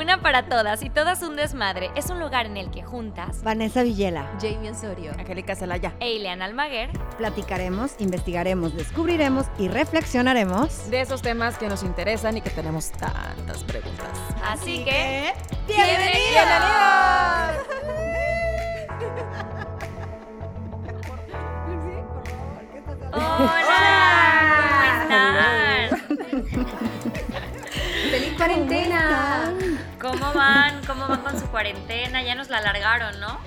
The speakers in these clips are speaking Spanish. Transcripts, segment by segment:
Una para todas y todas un desmadre es un lugar en el que juntas Vanessa Villela. Jamie Osorio. Angélica Celaya. e Ileana Almaguer Platicaremos, investigaremos, descubriremos y reflexionaremos. De esos temas que nos interesan y que tenemos tantas preguntas. Así que ¡Hola! ¿Cómo están? ¡Feliz cuarentena! ¿Cómo van? ¿Cómo van con su cuarentena? Ya nos la alargaron, ¿no?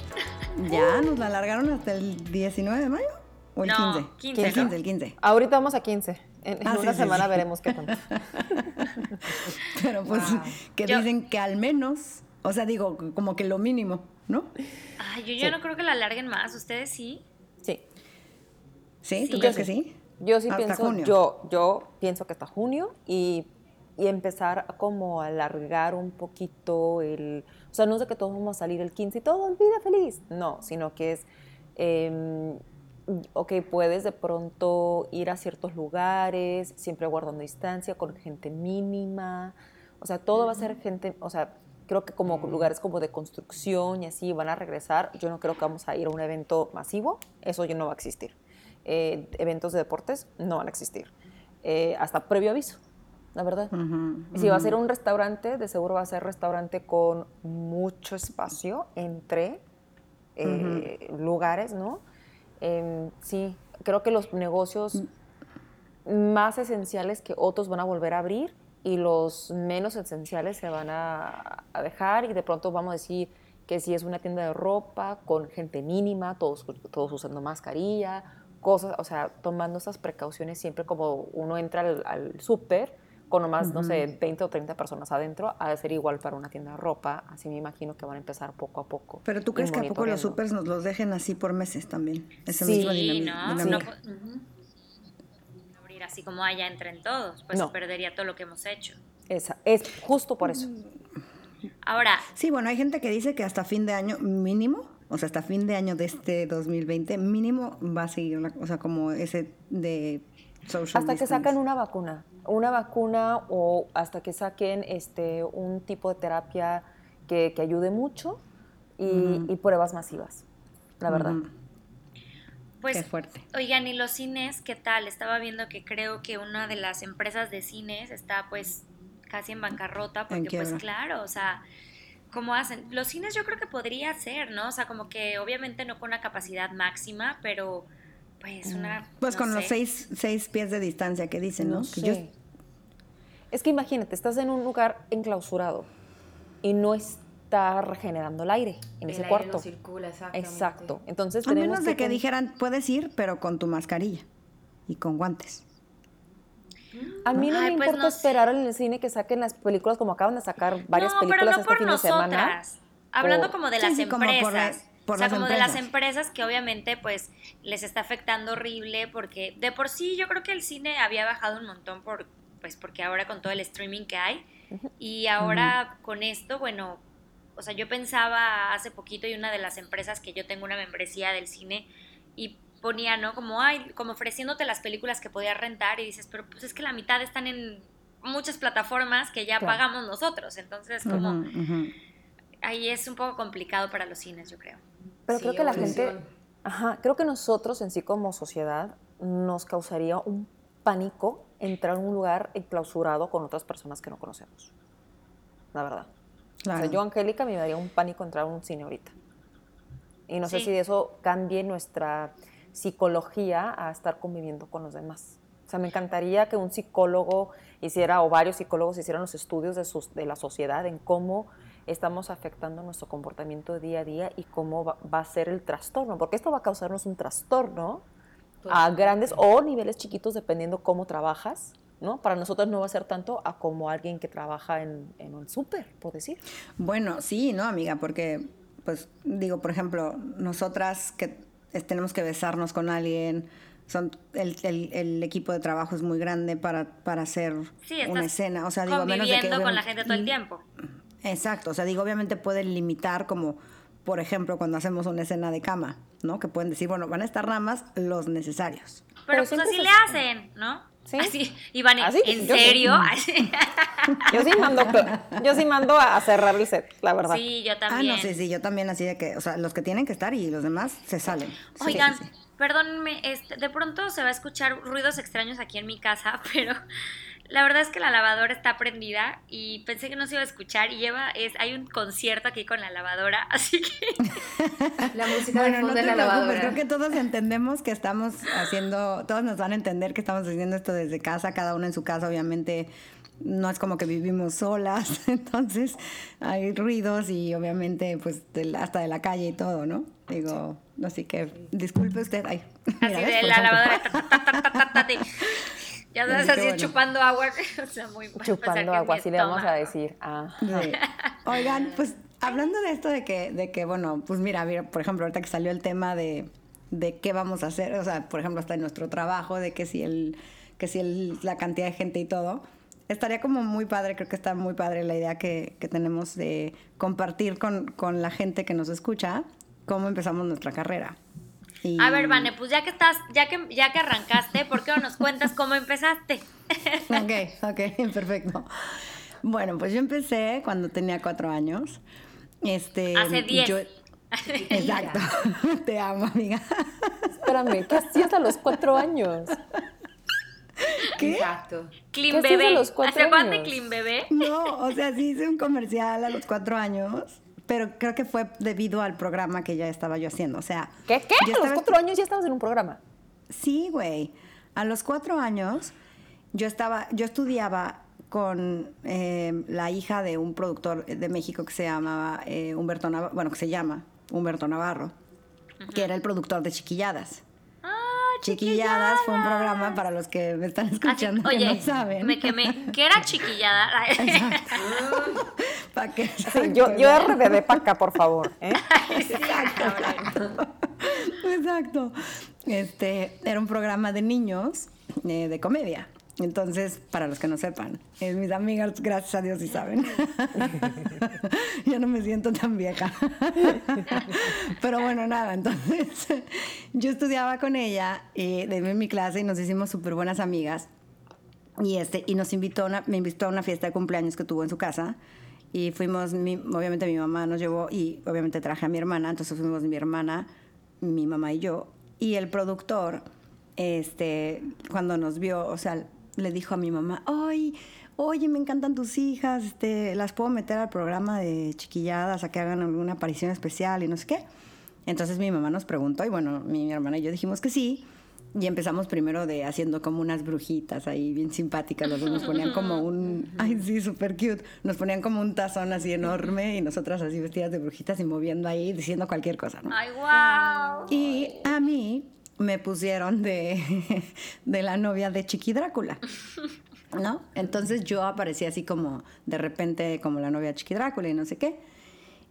Ya nos la alargaron hasta el 19 de mayo. ¿O el No, 15? 15, el ¿no? 15, el 15. Ahorita vamos a 15. En, en Ah, una sí, semana sí. veremos qué tanto. Pero pues que Yo- dicen que al menos, o sea, digo, como que lo mínimo, ¿no? Ay, yo ya no creo que la alarguen más. ¿Ustedes sí? Sí. ¿Sí? ¿Tú Sí. crees que sí? Yo sí Hasta pienso, junio. yo, yo pienso que hasta junio y, y empezar a como a alargar un poquito el, o sea, no es de que todos vamos a salir el 15 y todo, vida feliz, no, sino que es, eh, ok, puedes de pronto ir a ciertos lugares, siempre guardando distancia, con gente mínima, o sea, todo va a ser gente, o sea, creo que como lugares como de construcción y así van a regresar, yo no creo que vamos a ir a un evento masivo, eso ya no va a existir. Eh, eventos de deportes no van a existir. Eh, hasta previo aviso, la verdad. Y si va a ser un restaurante, de seguro va a ser restaurante con mucho espacio entre eh, lugares, ¿no? Em, sí, creo que los negocios más esenciales que otros van a volver a abrir y los menos esenciales se van a, a dejar y de pronto vamos a decir que si es una tienda de ropa con gente mínima, todos, todos usando mascarilla, cosas, o sea, tomando esas precauciones siempre como uno entra al, al súper con nomás, no sé, 20 o 30 personas adentro, ha de ser igual para una tienda de ropa, así me imagino que van a empezar poco a poco. Pero tú crees que a poco los supers nos los dejen así por meses también. Esa Sí, misma Sí, dinami- ¿no? dinámica. No po- abrir así como allá entren todos, pues No. perdería todo lo que hemos hecho. Esa, es justo por eso. Ahora, Sí, bueno, hay gente que dice que hasta fin de año mínimo, o sea, hasta fin de año de este 2020 mínimo va a seguir, la- o sea, como ese de social Hasta que distance. sacan una vacuna, una vacuna o hasta que saquen este, un tipo de terapia que, que ayude mucho y, y pruebas masivas, la verdad. Pues Qué fuerte. Oigan, ¿y los cines qué tal? Estaba viendo que creo que una de las empresas de cines está pues casi en bancarrota porque pues claro, o sea, ¿cómo hacen? Los cines yo creo que podría ser, ¿no? O sea, como que obviamente no con una capacidad máxima, pero pues una... Pues no con los seis, seis pies de distancia que dicen, ¿no? No Que sé. yo- Es que imagínate, estás en un lugar enclausurado y no está regenerando el aire en El ese aire cuarto. no circula, exactamente. Exacto. Entonces a menos de que dijeran, puedes ir, pero con tu mascarilla y con guantes. A mí no Ay, me pues importa no sé. esperar en el cine que saquen las películas como acaban de sacar varias no, películas pero no este por fin de semana. Hablando como de Sí, las sí, como empresas. Por o sea, como de las empresas. que obviamente pues les está afectando horrible porque de por sí yo creo que el cine había bajado un montón por pues porque ahora con todo el streaming que hay y ahora con esto, bueno, o sea, yo pensaba hace poquito y una de las empresas que yo tengo una membresía del cine y ponía, ¿no? Como, ay, como ofreciéndote las películas que podías rentar y dices, pero pues es que la mitad están en muchas plataformas que ya Claro. pagamos nosotros, entonces como ahí es un poco complicado para los cines, yo creo. Pero Sí, creo que la gente, ajá, creo que nosotros en sí como sociedad nos causaría un pánico entrar en un lugar enclausurado con otras personas que no conocemos. La verdad. Claro. O sea, yo, Angélica, me daría un pánico entrar a un cine ahorita. Y no sé si eso cambie nuestra psicología a estar conviviendo con los demás. O sea, me encantaría que un psicólogo hiciera, o varios psicólogos hicieran los estudios de, sus- de la sociedad en cómo estamos afectando nuestro comportamiento día a día y cómo va, va a ser el trastorno, porque esto va a causarnos un trastorno a grandes o niveles chiquitos dependiendo cómo trabajas, ¿no? Para nosotros no va a ser tanto a como alguien que trabaja en, en un súper, por decir. Bueno, sí, ¿no, amiga? Porque, pues, digo, por ejemplo, nosotras que es- tenemos que besarnos con alguien, son, el, el- el equipo de trabajo es muy grande para, para hacer Sí, una escena. O sea, digo, a menos de que conviviendo con la gente todo el tiempo. Exacto, o sea, digo, obviamente pueden limitar como, por ejemplo, cuando hacemos una escena de cama, ¿no? Que pueden decir, bueno, van a estar nada más los necesarios. Pero, pues siempre así se le hace- hacen, ¿no? ¿Sí? Así, Iván, ¿Ah, sí? ¿en Yo sí. serio? Así. Yo sí mando, yo sí mando a cerrar el set, la verdad. Sí, yo Ah, también. no, sí, sí, yo también así de que, o sea, los que tienen que estar y los demás se salen. Sí, Oigan, sí, sí. perdónenme, este, de pronto se va a escuchar ruidos extraños aquí en mi casa, pero la verdad es que la lavadora está prendida y pensé que no se iba a escuchar y lleva, es, hay un concierto aquí con la lavadora, así que La música de Bueno, no te de la lavadora. creo que todos entendemos que estamos haciendo, todos nos van a entender que estamos haciendo esto desde casa, cada uno en su casa, obviamente no es como que vivimos solas, entonces hay ruidos y obviamente pues del- hasta de la calle y todo, ¿no? Digo, así que disculpe usted, ay, así de la lavadora, ta, ta, ta, de- ya sabes, Así que así bueno. chupando agua, o sea, muy mal Chupando agua, así le vamos a decir. Ah. Sí. Oigan, pues hablando de esto de que, de que bueno, pues mira, mira, por ejemplo, ahorita que salió el tema de, de qué vamos a hacer, o sea, por ejemplo, hasta en nuestro trabajo, de que si el, que si el, la cantidad de gente y todo, estaría como muy padre, creo que está muy padre la idea que, que tenemos de compartir con, con la gente que nos escucha cómo empezamos nuestra carrera. A ver, Vane, pues ya que estás, ya que, ya que arrancaste, ¿por qué no nos cuentas cómo empezaste? Ok, ok, perfecto. Bueno, pues yo empecé cuando tenía cuatro años. Este, Hace diez. yo- Exacto. Te amo, amiga. Espérame, ¿qué hacías a los cuatro años? ¿Qué? Exacto. Clean ¿Qué Bebé. a los cuatro ¿Hace cuánto años? Clean Bebé? No, o sea, sí hice un comercial a los cuatro años, pero creo que fue debido al programa que ya estaba yo haciendo. O sea, ¿Qué? ¿Qué? yo A los cuatro años ya estabas en un programa. Sí, güey. A los cuatro años yo estaba, yo estudiaba con eh, la hija de un productor de México que se llamaba eh, Humberto Navarro, bueno, que se llama Humberto Navarro, que era el productor de Chiquilladas. Chiquilladas fue un programa para los que me están escuchando que oye, no saben. me quemé. ¿Qué era chiquillada? Pa' que- Sí, yo, yo RBD para acá, por favor. ¿eh? Exacto. Este, era un programa de niños eh, de comedia. Entonces, para los que no sepan, eh, mis amigas, gracias a Dios, sí saben. ya no me siento tan vieja. Pero bueno, nada, entonces yo estudiaba con ella eh, de- mi clase y nos hicimos súper buenas amigas. Y, este, y nos invitó, me invitó a una fiesta de cumpleaños que tuvo en su casa. Y fuimos, obviamente mi mamá nos llevó y obviamente traje a mi hermana. Entonces fuimos mi hermana, mi mamá y yo. Y el productor, este, cuando nos vio, o sea, le dijo a mi mamá, ay, oye, me encantan tus hijas, este, las puedo meter al programa de chiquilladas a que hagan alguna aparición especial y no sé qué. Entonces mi mamá nos preguntó y bueno, mi, hermana y yo dijimos que sí. Y empezamos primero de haciendo como unas brujitas ahí bien simpáticas. Los dos nos ponían como un, ay sí, súper cute. Nos ponían como un tazón así enorme y nosotras así vestidas de brujitas y moviendo ahí, diciendo cualquier cosa, ¿no? Ay, wow. Y a mí me pusieron de, de la novia de Chiqui Drácula. ¿No? Entonces yo aparecí así como de repente como la novia de Chiqui Drácula y no sé qué.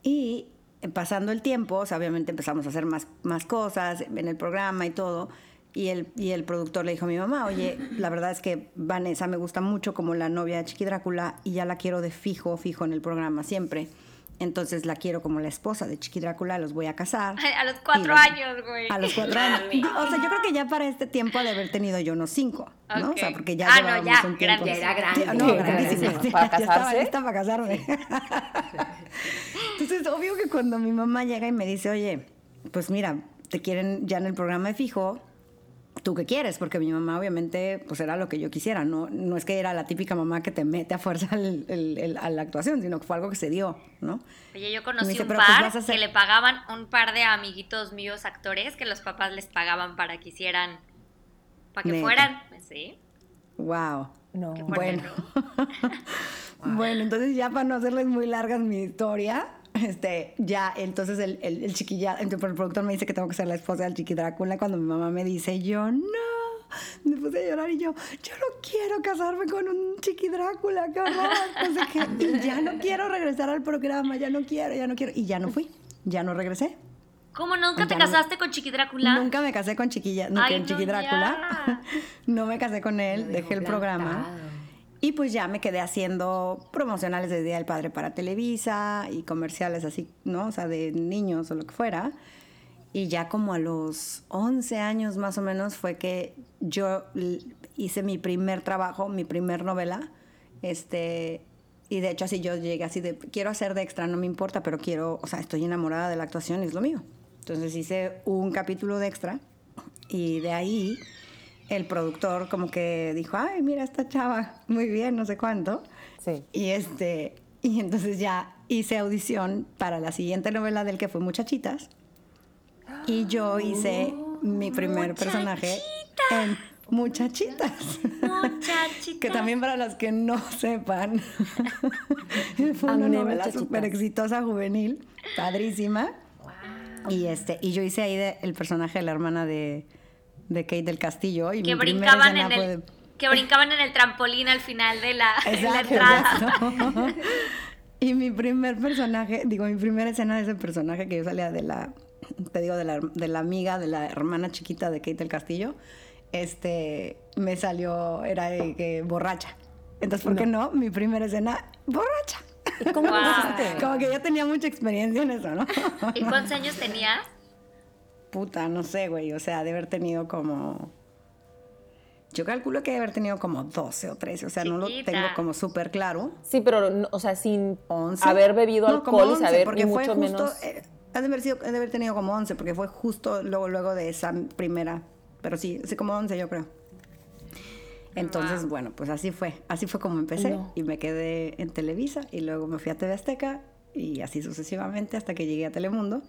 Y pasando el tiempo, o obviamente empezamos a hacer más, más cosas en el programa y todo. Y el, y el productor le dijo a mi mamá, oye, la verdad es que Vanessa me gusta mucho como la novia de Chiqui Drácula y ya la quiero de fijo, fijo en el programa siempre. Entonces la quiero como la esposa de Chiqui Drácula, los voy a casar. A los cuatro los- años, güey. A los cuatro años. O sea, yo creo que ya para este tiempo ha de haber tenido yo unos cinco, ¿no? O sea, porque ya Ah, no, llevábamos ya, un tiempo. grande. Era grande. Ya, no. ¿Para Ya estaba lista para casarme. Entonces, obvio que cuando mi mamá llega y me dice, oye, pues mira, te quieren ya en el programa de fijo, ¿tú qué quieres? Porque mi mamá obviamente pues era lo que yo quisiera, no, no es que era la típica mamá que te mete a fuerza al- el- el- a la actuación, sino que fue algo que se dio, ¿no? Oye, yo conocí dice, un "Pero, pues, par hacer-" que le pagaban un par de amiguitos míos actores que los papás les pagaban para que hicieran, para que Neta. fueran, sí. Wow. No. Bueno. bueno, entonces ya para no hacerles muy largas mi historia, este, ya, entonces el, el, el chiquilla, entonces el productor me dice que tengo que ser la esposa del chiqui Drácula cuando mi mamá me dice, yo no, me puse a llorar y yo, yo no quiero casarme con un chiqui Drácula, qué horror, no sé qué, y ya no quiero regresar al programa, ya no quiero, ya no quiero, y ya no fui, ya no regresé. ¿Cómo nunca te Ya no- casaste con Chiqui Drácula? Nunca me casé con chiquilla, no, Ay, con no, chiqui Drácula, no me casé con él, dejé el programa. Y pues ya me quedé haciendo promocionales de Día del Padre para Televisa y comerciales así, ¿no? O sea, de niños o lo que fuera. Y ya como a los 11 años más o menos fue que yo hice mi primer trabajo, mi primer novela. Este, y de hecho así yo llegué así de, quiero hacer de extra, no me importa, pero quiero, o sea, estoy enamorada de la actuación, es lo mío. Entonces hice un capítulo de extra y de ahí el productor como que dijo, ay, mira esta chava, muy bien, no sé cuánto. Sí. Y este, y entonces ya hice audición para la siguiente novela del que fue Muchachitas. Y yo hice mi primer personaje en Muchachitas. Muchachita. que también para los que no sepan, fue una novela Muchachitas. súper exitosa juvenil, padrísima. Y este, y yo hice ahí de- el personaje de la hermana de, de Kate del Castillo. Y que brincaban en el de- que brincaban en el trampolín al final de la, de la Exacto, entrada. exacto. Y mi primer personaje, digo, mi primera escena de ese personaje que yo salía de la, te digo, de la, de la amiga, de la hermana chiquita de Kate del Castillo, este, me salió, era de que borracha. Entonces, ¿por qué no? Mi primera escena, borracha. ¿Y cómo Wow. Como que yo tenía mucha experiencia en eso, ¿no? ¿Y cuántos años tenías? Puta, no sé, güey. O sea, de haber tenido como. Yo calculo que de haber tenido como 12 o 13. O sea, no lo Chiquita. tengo como súper claro. Sí, pero, no- o sea, sin 11. haber bebido No, como alcohol y 11, saber, porque y fue mucho justo, menos... eh, de haber sido, ha de haber tenido como 11, porque fue justo luego, luego de esa primera. Pero sí, sí, como 11 yo creo. Entonces, Wow. bueno, pues así fue. Así fue como empecé. No. Y me quedé en Televisa y luego me fui a TV Azteca y así sucesivamente hasta que llegué a Telemundo.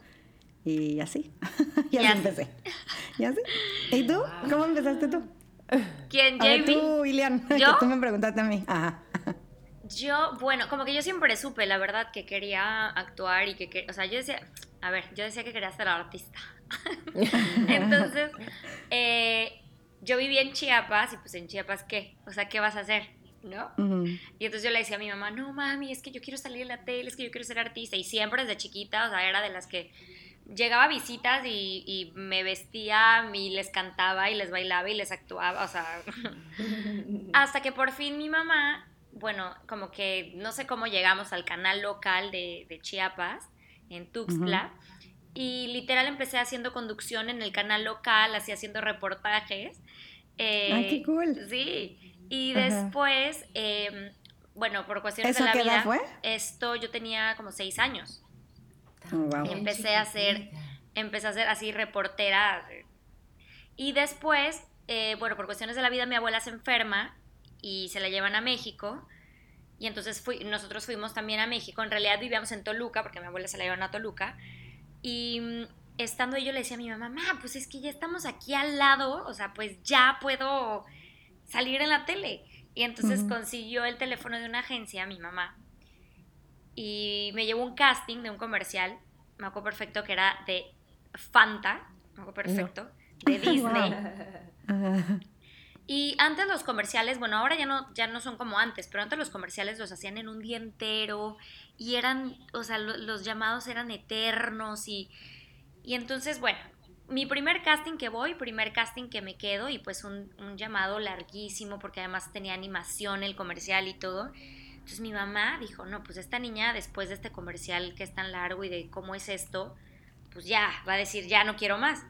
Y así. y así empecé. Y así. ¿Y tú? ¿Cómo empezaste tú? ¿Quién, A ver, Jamie? tú, Ilian, ¿Yo? que tú me preguntaste a mí. Ajá. Yo, bueno, como que yo siempre supe, la verdad, que quería actuar y que, que- o sea, yo decía, a ver, yo decía que quería ser artista. Entonces, eh, yo vivía en Chiapas y pues en Chiapas, ¿qué? O sea, ¿qué vas a hacer? ¿No? Y entonces yo le decía a mi mamá, no mami, es que yo quiero salir en la tele, es que yo quiero ser artista. Y siempre desde chiquita, o sea, era de las que llegaba a visitas y, y me vestía y les cantaba y les bailaba y les actuaba, o sea, hasta que por fin mi mamá, bueno, como que no sé cómo llegamos al canal local de, de Chiapas, en Tuxtla, y literal empecé haciendo conducción en el canal local, así haciendo reportajes. Eh, Ay, qué cool. Sí, y Ajá. después, eh, bueno, por cuestiones ¿Eso de la qué edad vida, fue? esto yo tenía como seis años. Oh, wow. Em- Empecé a hacer- Empecé a ser así reportera. Y después, eh, bueno, por cuestiones de la vida, mi abuela se enferma y se la llevan a México. Y entonces fui, nosotros fuimos también a México. En realidad vivíamos en Toluca, porque mi abuela se la llevan a Toluca. Y mm, estando ahí, yo le decía a mi mamá, mamá, pues es que ya estamos aquí al lado, o sea, pues ya puedo salir en la tele. Y entonces Ujú. consiguió el teléfono de una agencia, mi mamá, y me llevó un casting de un comercial, me acuerdo perfecto que era de Fanta, me acuerdo perfecto, de Disney. Y antes los comerciales, bueno, ahora ya no, ya no son como antes, pero antes los comerciales los hacían en un día entero y eran, o sea, lo- los llamados eran eternos y, y entonces, bueno, mi primer casting que voy, primer casting que me quedo y pues un, un llamado larguísimo porque además tenía animación el comercial y todo. Entonces mi mamá dijo, no, pues esta niña después de este comercial que es tan largo y de cómo es esto, pues ya, va a decir, ya no quiero más.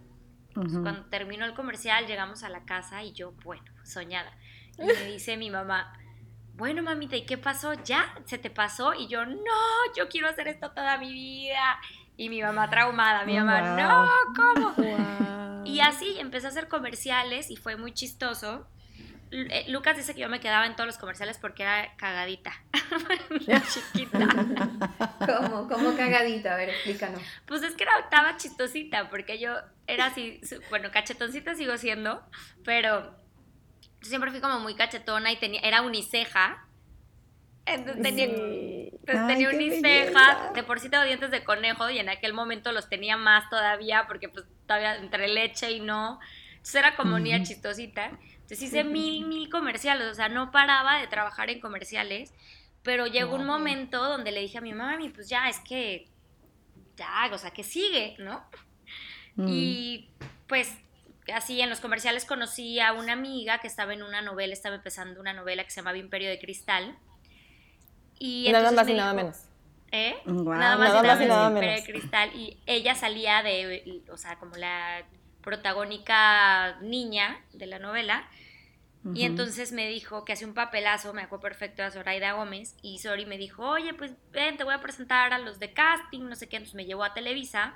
Entonces, Ujú. cuando terminó el comercial, llegamos a la casa y yo, bueno, soñada. Y me dice mi mamá, bueno, mamita, ¿y qué pasó? ¿Ya? ¿Se te pasó? Y yo, no, yo quiero hacer esto toda mi vida. Y mi mamá traumada, mi mamá, Wow. no, ¿cómo? Guau. Y así empecé a hacer comerciales y fue muy chistoso. Eh, Lucas dice que yo me quedaba en todos los comerciales porque era cagadita, chiquita. ¿Cómo? ¿Cómo cagadita? A ver, explícanos. Pues es que era, estaba chistosita, porque yo era así, bueno, cachetoncita sigo siendo, pero yo siempre fui como muy cachetona y tenía, era uniceja. Entonces tenía, Sí. entonces Ay, tenía qué uniceja, de por sí tengo dientes de conejo y en aquel momento los tenía más todavía porque pues todavía entre leche y no. Entonces era como niña Ujú. chistosita. Entonces hice mil, mil comerciales, o sea, no paraba de trabajar en comerciales, pero llegó un Wow. momento donde le dije a mi mamá, mami, pues ya, es que, ya, o sea, que sigue, ¿no? Mm. Y pues así en los comerciales conocí a una amiga que estaba en una novela, estaba empezando una novela que se llamaba Imperio de Cristal. Y Nada más y nada menos. ¿Eh? Guau. nada más Nada y más nada y nada menos. Imperio de Cristal. Y ella salía de, o sea, como la protagónica niña de la novela. Y entonces me dijo que hace un papelazo, me acuerdo perfecto a Zoraida Gómez, y Sori me dijo, oye, pues ven, te voy a presentar a los de casting, no sé qué, entonces me llevó a Televisa.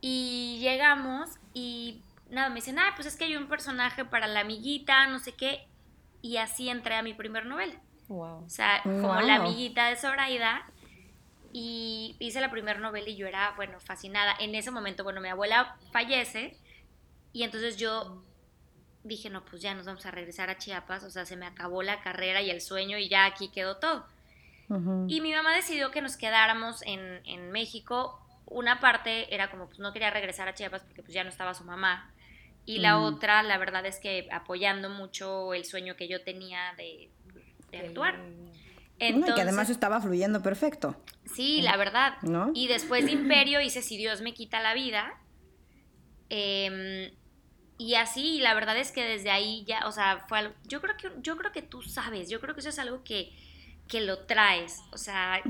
Y llegamos y nada, me dicen, ah, pues es que hay un personaje para la amiguita, no sé qué, y así entré a mi primer novela. Wow. O sea, como la amiguita de Zoraida, y hice la primera novela y yo era, bueno, fascinada. En ese momento, bueno, mi abuela fallece, y entonces yo dije, no, pues ya nos vamos a regresar a Chiapas, o sea, se me acabó la carrera y el sueño y ya aquí quedó todo. Y mi mamá decidió que nos quedáramos en, en, México. Una parte era como, pues no quería regresar a Chiapas porque pues ya no estaba su mamá. Y la otra, la verdad es que apoyando mucho el sueño que yo tenía de, de actuar. Entonces, que además estaba fluyendo perfecto. Sí, la verdad. Y después de Imperio hice Si Dios me quita la vida. Eh, y así, la verdad es que desde ahí ya, o sea, fue algo, yo creo que, yo creo que tú sabes, yo creo que eso es algo que, que lo traes, o sea,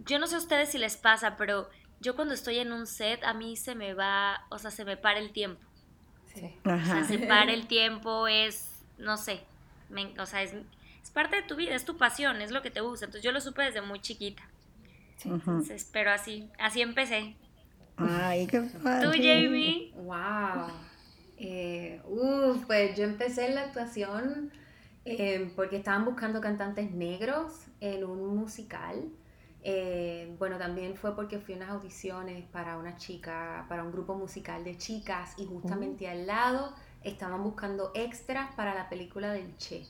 yo no sé a ustedes si les pasa, pero yo cuando estoy en un set, a mí se me va, o sea, se me para el tiempo. Sí. O sea, se para el tiempo, es, no sé, o sea, es, es, parte de tu vida, es tu pasión, es lo que te gusta. Entonces yo lo supe desde muy chiquita. Entonces, pero así, así empecé. Ay, qué padre. ¿Tú, Jamie? Wow. Eh, pues yo empecé en la actuación eh, porque estaban buscando cantantes negros en un musical. Eh, bueno, también fue porque fui a unas audiciones para una chica, para un grupo musical de chicas y justamente al lado estaban buscando extras para la película del Che.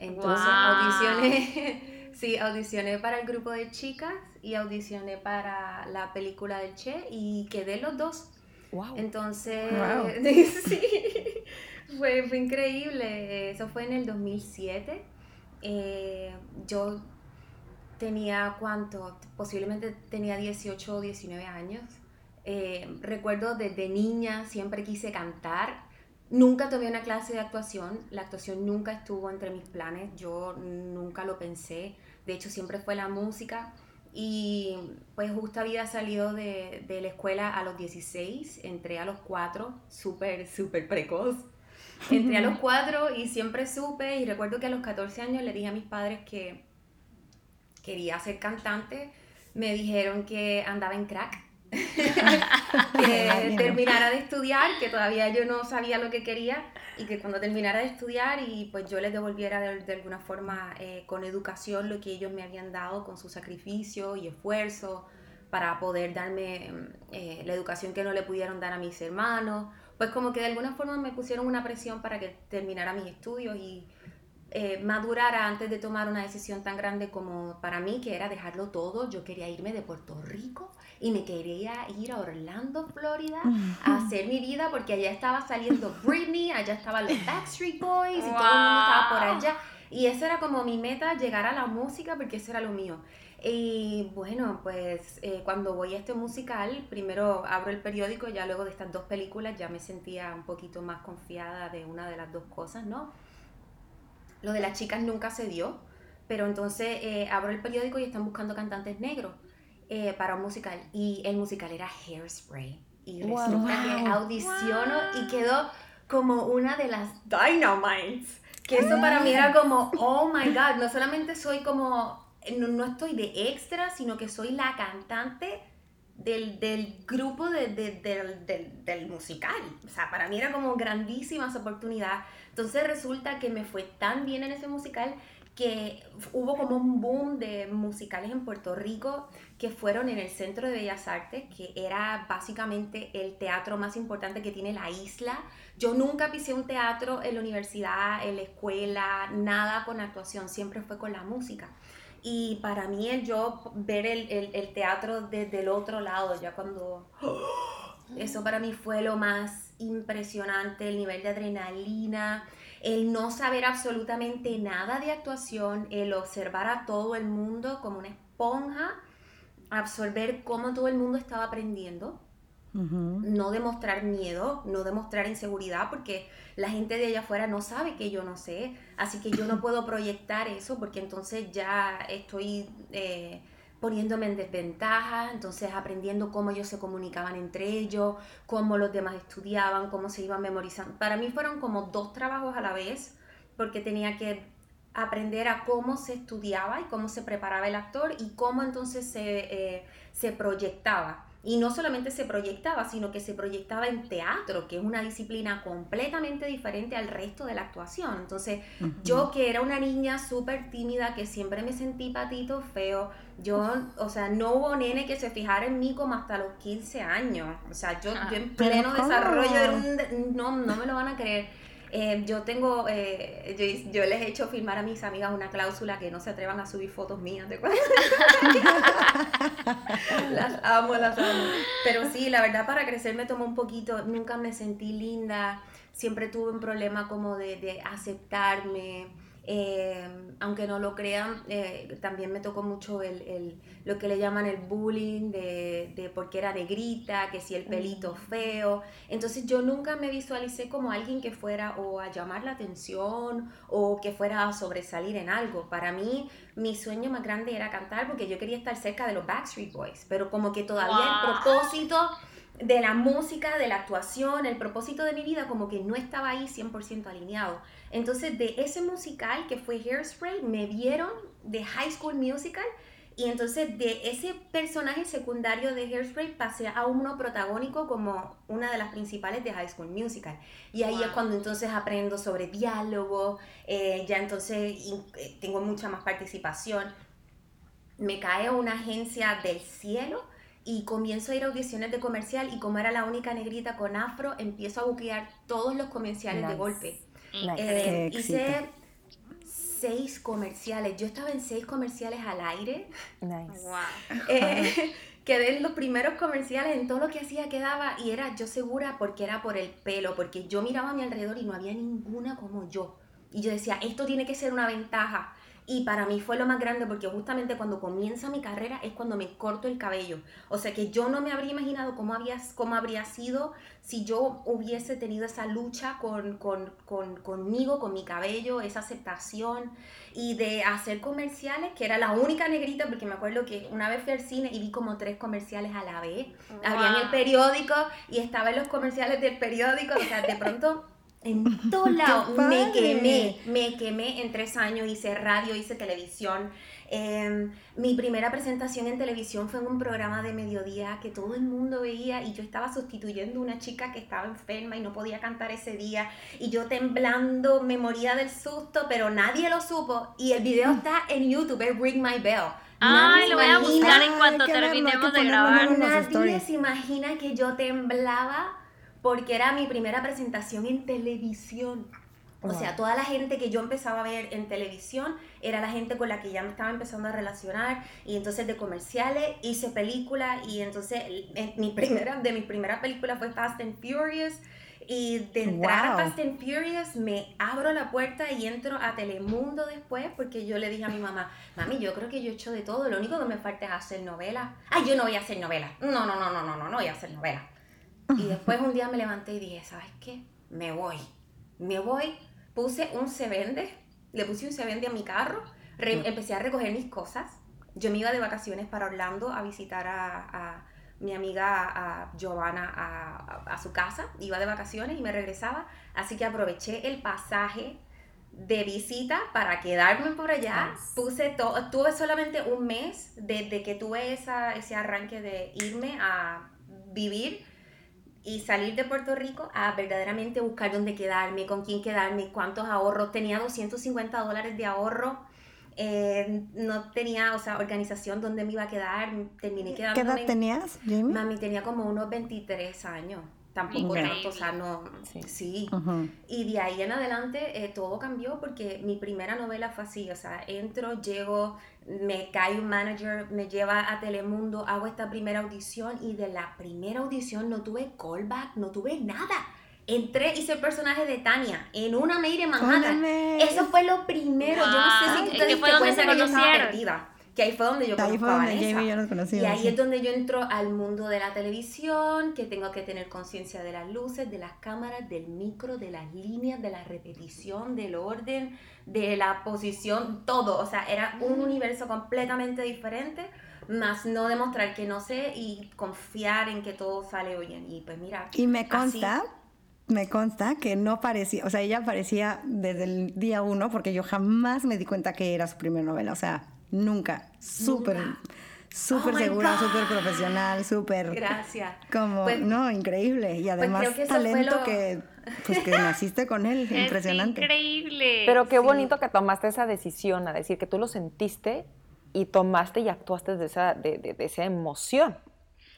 Entonces audicioné, sí, audicioné para el grupo de chicas y audicioné para la película del Che y quedé los dos. Wow. Entonces, sí, fue, fue, increíble. Eso fue en el 2007. Eh, yo tenía cuánto, posiblemente tenía 18 o 19 años. Eh, recuerdo desde niña siempre quise cantar. Nunca tuve una clase de actuación, la actuación nunca estuvo entre mis planes, yo nunca lo pensé, de hecho siempre fue la música. Y pues justo había salido de, de la escuela a los 16, entré a los 4, súper, súper precoz. Entré a los 4 y siempre supe, y recuerdo que a los 14 años le dije a mis padres que quería ser cantante. Me dijeron que andaba en crack, que terminara de estudiar, que todavía yo no sabía lo que quería y que cuando terminara de estudiar y pues yo les devolviera de, alguna forma eh, con educación lo que ellos me habían dado con su sacrificio y esfuerzo para poder darme eh, la educación que no le pudieron dar a mis hermanos, pues como que de alguna forma me pusieron una presión para que terminara mis estudios y eh, madurara antes de tomar una decisión tan grande como para mí, que era dejarlo todo. Yo quería irme de Puerto Rico y me quería ir a Orlando, Florida, a hacer mi vida porque allá estaba saliendo Britney, allá estaban los Backstreet Boys y todo el mundo estaba por allá. Y esa era como mi meta, llegar a la música porque eso era lo mío. Y bueno, pues eh, cuando voy a este musical, primero abro el periódico, ya luego de estas dos películas ya me sentía un poquito más confiada de una de las dos cosas, ¿no? Lo de las chicas nunca se dio, pero entonces eh, abro el periódico y están buscando cantantes negros. Eh, para un musical y el musical era Hairspray. Y resulta que audiciono y quedó como una de las Dynamites. Que eso para mí era como, oh my god, no solamente soy como, no, estoy de extra, sino que soy la cantante del, del grupo de, de, del, del, musical. O sea, para mí era como grandísima esa oportunidad. Entonces resulta que me fue tan bien en ese musical que hubo como un boom de musicales en Puerto Rico que fueron en el Centro de Bellas Artes, que era básicamente el teatro más importante que tiene la isla. Yo nunca pisé un teatro en la universidad, en la escuela, nada con actuación, siempre fue con la música. Y para mí el yo ver el, el, el teatro desde el otro lado, ya cuando... Eso para mí fue lo más impresionante, el nivel de adrenalina, el no saber absolutamente nada de actuación, el observar a todo el mundo como una esponja absorber cómo todo el mundo estaba aprendiendo, no demostrar miedo, no demostrar inseguridad, porque la gente de allá afuera no sabe que yo no sé, así que yo no puedo proyectar eso porque entonces ya estoy eh, poniéndome en desventaja, entonces aprendiendo cómo ellos se comunicaban entre ellos, cómo los demás estudiaban, cómo se iban memorizando. Para mí fueron como dos trabajos a la vez, porque tenía que aprender a cómo se estudiaba y cómo se preparaba el actor y cómo entonces se, eh, se proyectaba. Y no solamente se proyectaba, sino que se proyectaba en teatro, que es una disciplina completamente diferente al resto de la actuación. Entonces, yo que era una niña súper tímida, que siempre me sentí patito feo, yo, o sea, no hubo nene que se fijara en mí como hasta los 15 años. O sea, yo, yo en pleno desarrollo, era un, no, no me lo van a creer eh, yo tengo, eh, yo, les he hecho firmar a mis amigas una cláusula que no se atrevan a subir fotos mías de las amo, las amo. Pero sí, la verdad para crecer me tomó un poquito, nunca me sentí linda, siempre tuve un problema como de, de aceptarme. Eh, aunque no lo crean, eh, también me tocó mucho el, el, lo que le llaman el bullying de, de porque era negrita, que si el pelito feo. Entonces yo nunca me visualicé como alguien que fuera o a llamar la atención o que fuera a sobresalir en algo. Para mí mi sueño más grande era cantar porque yo quería estar cerca de los Backstreet Boys, pero como que todavía el propósito de la música, de la actuación, el propósito de mi vida como que no estaba ahí 100% alineado. Entonces, de ese musical que fue Hairspray, me vieron de High School Musical y entonces de ese personaje secundario de Hairspray pasé a uno protagónico como una de las principales de High School Musical. Y ahí es cuando entonces aprendo sobre diálogo, eh, ya entonces eh, tengo mucha más participación. Me cae una agencia del cielo y comienzo a ir a audiciones de comercial y como era la única negrita con afro, empiezo a buquear todos los comerciales de golpe. Eh, hice seis comerciales. Yo estaba en seis comerciales al aire. Nice. Eh, quedé en los primeros comerciales, en todo lo que hacía quedaba y era yo segura porque era por el pelo, porque yo miraba a mi alrededor y no había ninguna como yo. Y yo decía, esto tiene que ser una ventaja. Y para mí fue lo más grande porque justamente cuando comienza mi carrera es cuando me corto el cabello. O sea que yo no me habría imaginado cómo, había, cómo habría sido si yo hubiese tenido esa lucha con, con, con, conmigo, con mi cabello, esa aceptación y de hacer comerciales, que era la única negrita, porque me acuerdo que una vez fui al cine y vi como tres comerciales a la vez. Había en el periódico y estaba en los comerciales del periódico, o sea, de pronto en todos lados. Me quemé, me quemé en tres años, hice radio, hice televisión. Em, mi primera presentación en televisión fue en un programa de mediodía que todo el mundo veía y yo estaba sustituyendo a una chica que estaba enferma y no podía cantar ese día y yo temblando me moría del susto, pero nadie lo supo y el video está en YouTube, es Ring My Bell. Ay, lo voy a buscar en cuanto terminemos de grabar. Nadie se imagina que yo temblaba porque era mi primera presentación en televisión. O sea, toda la gente que yo empezaba a ver en televisión era la gente con la que ya me estaba empezando a relacionar y entonces de comerciales hice películas y entonces mi primera, de mis primeras películas fue Fast and Furious y de entrar a Fast and Furious me abro la puerta y entro a Telemundo después porque yo le dije a mi mamá, mami, yo creo que yo he hecho de todo, lo único que me falta es hacer novela. Ay, yo no voy a hacer novela. No, no, no, no, no, no, no voy a hacer novela y después un día me levanté y dije, ¿sabes qué? Me voy. Me voy. Puse un se vende, le puse un se vende a mi carro, empecé a recoger mis cosas. Yo me iba de vacaciones para Orlando a visitar a, mi amiga a Giovanna a, su casa, iba de vacaciones y me regresaba, así que aproveché el pasaje de visita para quedarme por allá. Puse todo, tuve solamente un mes desde que tuve esa, ese arranque de irme a vivir y salir de Puerto Rico a verdaderamente buscar dónde quedarme, con quién quedarme, cuántos ahorros. Tenía 250 dólares de ahorro. Eh, no tenía, o sea, organización dónde me iba a quedar. Terminé quedándome. ¿Qué edad tenías, Jamie? Mami tenía como unos 23 años tampoco tanto, o sea, no, sí. Y de ahí en adelante eh, todo cambió porque mi primera novela fue así, o sea, entro, llego, me cae un manager, me lleva a Telemundo, hago esta primera audición y de la primera audición no tuve callback, no tuve nada. Entré, hice el personaje de Tania en una maid en Manhattan. Eso fue lo primero. Yo no sé si ustedes te cuenta que yo estaba perdida que ahí fue donde yo Ahí fue donde. Jamie y yo nos conocimos, Y ahí sí. es donde yo entro al mundo de la televisión, que tengo que tener conciencia de las luces, de las cámaras, del micro, de las líneas, de la repetición, del orden, de la posición, todo. O sea, era un universo completamente diferente, más no demostrar que no sé y confiar en que todo sale bien. Y pues mira. Y me así- consta, me consta que no parecía, o sea, ella parecía desde el día uno, porque yo jamás me di cuenta que era su primera novela, o sea, nunca, súper, súper Oh segura, súper profesional, súper... Gracias. Como, Pues- no, increíble. Y además que eso fue talento lo- que, pues que naciste con él, Es impresionante. increíble. Pero qué Sí. bonito que tomaste esa decisión, a decir que tú lo sentiste y tomaste y actuaste de esa, de, de- de esa emoción.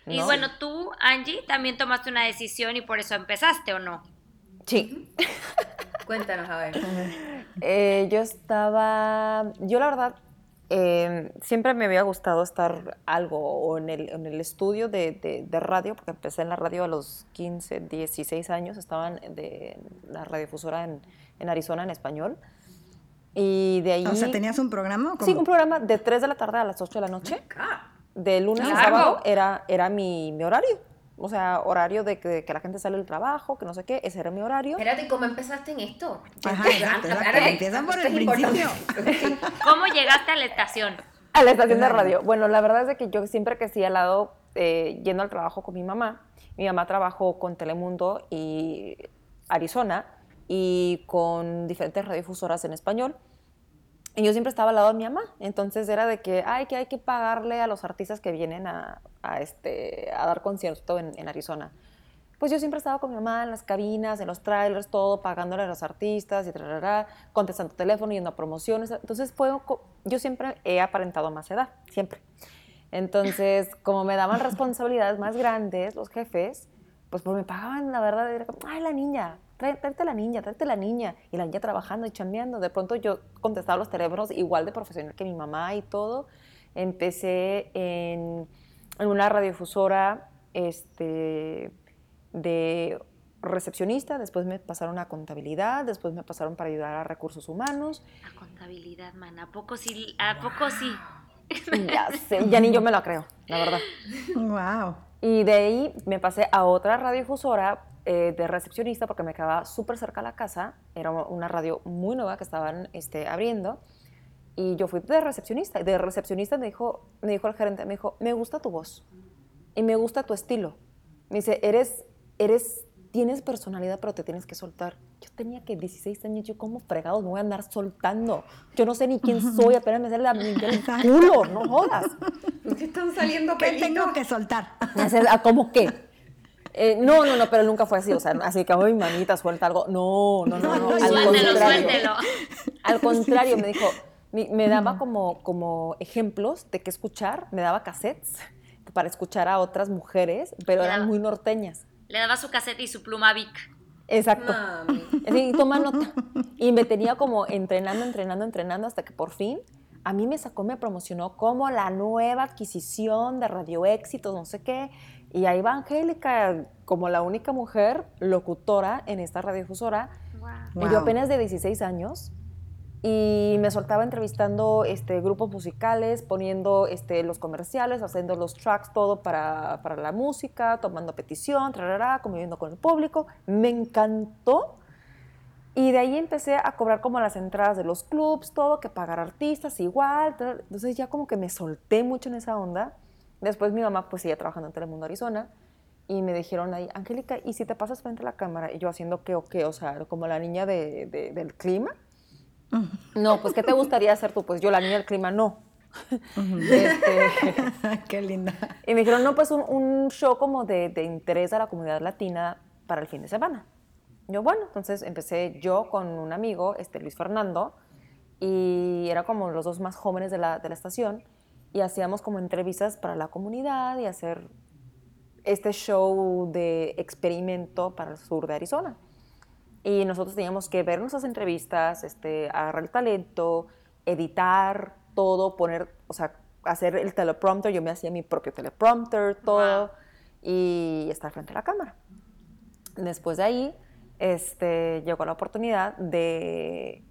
Y ¿no? bueno, tú, Angie, también tomaste una decisión y por eso empezaste, ¿o no? Sí. Cuéntanos, a ver. Eh, yo estaba, yo la verdad, eh, siempre me había gustado estar algo o en el, en el estudio de, de- de radio, porque empecé en la radio a los 15, 16 años, estaba en de la radiodifusora en, en Arizona en español. Y de ahí... O sea, ¿tenías un programa? Sí, un programa de 3 de la tarde a las 8 de la noche. Ah, De lunes a sábado era, era mi, mi horario. O sea, horario de que, que la gente sale del trabajo, que no sé qué, ese era mi horario. Espérate, ¿cómo empezaste en esto? Ajá, exacto, exacto. Empiezan por el principio. ¿Cómo llegaste a la estación? A la estación de radio. Bueno, la verdad es de que yo siempre crecí al lado, eh, yendo al trabajo con mi mamá. Mi mamá trabajó con Telemundo y Arizona y con diferentes radiofusoras en español. Y yo siempre estaba al lado de mi mamá. Entonces era de que, ay, que hay que pagarle a los artistas que vienen a, a este, a dar concierto en, en Arizona. Pues yo siempre estaba con mi mamá en las cabinas, en los trailers, todo, pagándole a los artistas y trarara, contestando teléfono, yendo a promociones. Entonces fue, yo siempre he aparentado más edad, siempre. Entonces, como me daban responsabilidades más grandes los jefes, pues, pues me pagaban, la verdad, era como, ay, la niña, tráete la niña, tráete la niña. Y la niña trabajando y chambeando. De pronto yo contestaba los teléfonos igual de profesional que mi mamá y todo. Empecé en, en una radiodifusora este, de recepcionista, después me pasaron a contabilidad, después me pasaron para ayudar a recursos humanos. A contabilidad, man. ¿A poco sí? ¿A poco sí? Ya sé, ya ni yo me lo creo, la verdad. Wow. Y de ahí me pasé a otra radiodifusora eh, de recepcionista porque me quedaba súper cerca a la casa. Era una radio muy nueva que estaban este, abriendo. Y yo fui de recepcionista. Y de recepcionista me dijo, me dijo el gerente, me dijo, me gusta tu voz y me gusta tu estilo. Me dice, eres, eres, tienes personalidad, pero te tienes que soltar. Yo tenía que 16 años, yo como fregados me voy a andar soltando. Yo no sé ni quién soy, apenas me sale la el culo, no jodas. ¿Qué están saliendo ¿Qué pelitos? tengo que soltar? Ah, ¿Cómo qué? Eh, no, no, no, pero nunca fue así. O sea, así que, ay, manita, suelta algo. No, no, no, no. al Suéltelo, contrario. suéltelo. Al contrario, me dijo, me, me daba como, como ejemplos de qué escuchar, me daba cassettes para escuchar a otras mujeres, pero eran muy norteñas. Le daba su casete y su pluma Vic. Exacto. Mami. Así, toma nota. Y me tenía como entrenando, entrenando, entrenando hasta que por fin a mí me sacó, me promocionó como la nueva adquisición de Radio Éxitos, no sé qué. Y ahí va Angélica como la única mujer locutora en esta radiodifusora. Wow. Y yo Wow. apenas de 16 años y me soltaba entrevistando este, grupos musicales, poniendo este, los comerciales, haciendo los tracks, todo para, para la música, tomando petición, trarara, conviviendo con el público. Me encantó. Y de ahí empecé a cobrar como las entradas de los clubs, todo, que pagar artistas igual. Entonces ya como que me solté mucho en esa onda. Después mi mamá pues seguía trabajando en Telemundo Arizona y me dijeron ahí, Angélica, ¿y si te pasas frente a la cámara? Y yo haciendo qué o qué, o sea, como la niña de- de- del clima. No, pues ¿qué te gustaría hacer tú? Pues yo la niña del clima no. Este, Qué linda. y me dijeron, no, pues un, un show como de, de interés a la comunidad latina para el fin de semana. Yo, bueno, entonces empecé yo con un amigo, este, Luis Fernando, y era como los dos más jóvenes de la, de la estación, y hacíamos como entrevistas para la comunidad y hacer este show de experimento para el sur de Arizona. Y nosotros teníamos que ver nuestras entrevistas, este, agarrar el talento, editar todo, poner, o sea, hacer el teleprompter. Yo me hacía mi propio teleprompter, todo, Wow. y estar frente a la cámara. Después de ahí, este, llegó la oportunidad de,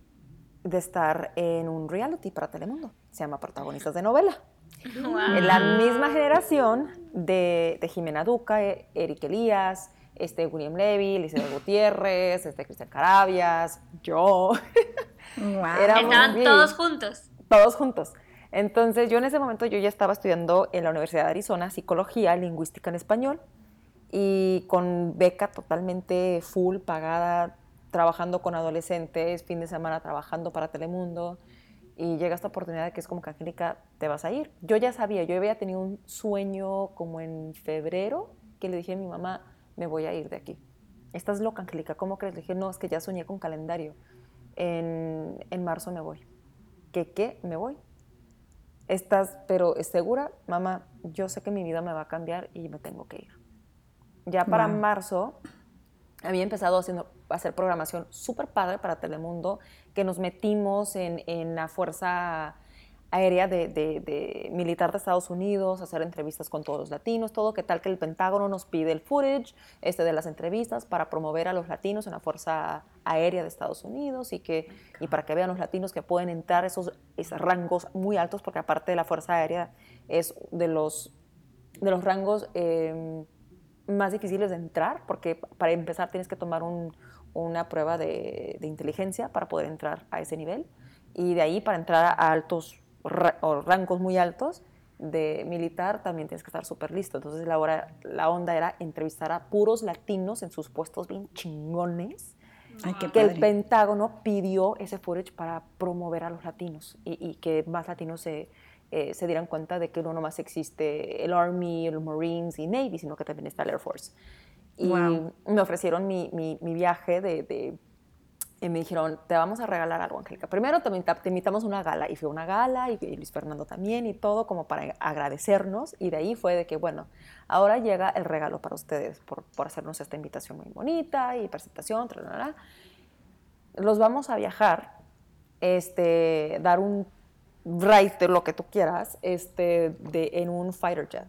de estar en un reality para Telemundo. se llama Protagonistas de Novela. En la misma generación de, de Jimena Duca, Eric Elías, este William Levy, Elizabeth Gutiérrez, este Cristian Carabias, yo. Wow. Estaban todos juntos. todos juntos. Entonces yo en ese momento yo ya estaba estudiando en la Universidad de Arizona psicología, lingüística en español y con beca totalmente full, pagada, trabajando con adolescentes, fin de semana trabajando para Telemundo y llega esta oportunidad de que es como que Angélica, te vas a ir. Yo ya sabía, yo había tenido un sueño como en febrero que le dije a mi mamá, me voy a ir de aquí. Estás loca, Angélica, ¿cómo crees? Le dije, no, es que ya soñé con calendario. En, en marzo me voy. ¿Qué qué? Me voy. ¿Estás, pero es segura? Mamá, yo sé que mi vida me va a cambiar y me tengo que ir. Ya para Wow. marzo había empezado haciendo, a hacer programación súper padre para Telemundo, que nos metimos en, en la Fuerza Aérea de, de- Militar de Estados Unidos, hacer entrevistas con todos los latinos, todo, que tal que el Pentágono nos pide el footage este, de las entrevistas para promover a los latinos en la Fuerza Aérea de Estados Unidos y, que, y para que vean los latinos que pueden entrar esos, esos rangos muy altos, porque aparte de la Fuerza Aérea es de los, de los rangos... eh, más difíciles de entrar, porque para empezar tienes que tomar un- una prueba de, de inteligencia para poder entrar a ese nivel. Y de ahí para entrar a altos ra- o rangos muy altos de militar también tienes que estar súper listo. Entonces la, hora- la onda era entrevistar a puros latinos en sus puestos bien chingones Ay, que el padre. Pentágono pidió ese footage para promover a los latinos y, y que más latinos se, eh, se dieran cuenta de que no nomás existe el Army, el Marines y Navy, sino que también está el Air Force. Y Wow. me ofrecieron mi, mi- mi viaje de, de- y me dijeron, te vamos a regalar algo, Angélica. Primero te, invita- te invitamos a una gala, y fue una gala, y, y Luis Fernando también, y todo como para agradecernos, y de ahí fue de que, bueno, ahora llega el regalo para ustedes por, por hacernos esta invitación muy bonita, y presentación, tra, tra, tra. Los vamos a viajar, este, dar un ride de lo que tú quieras, este, de, en un fighter jet.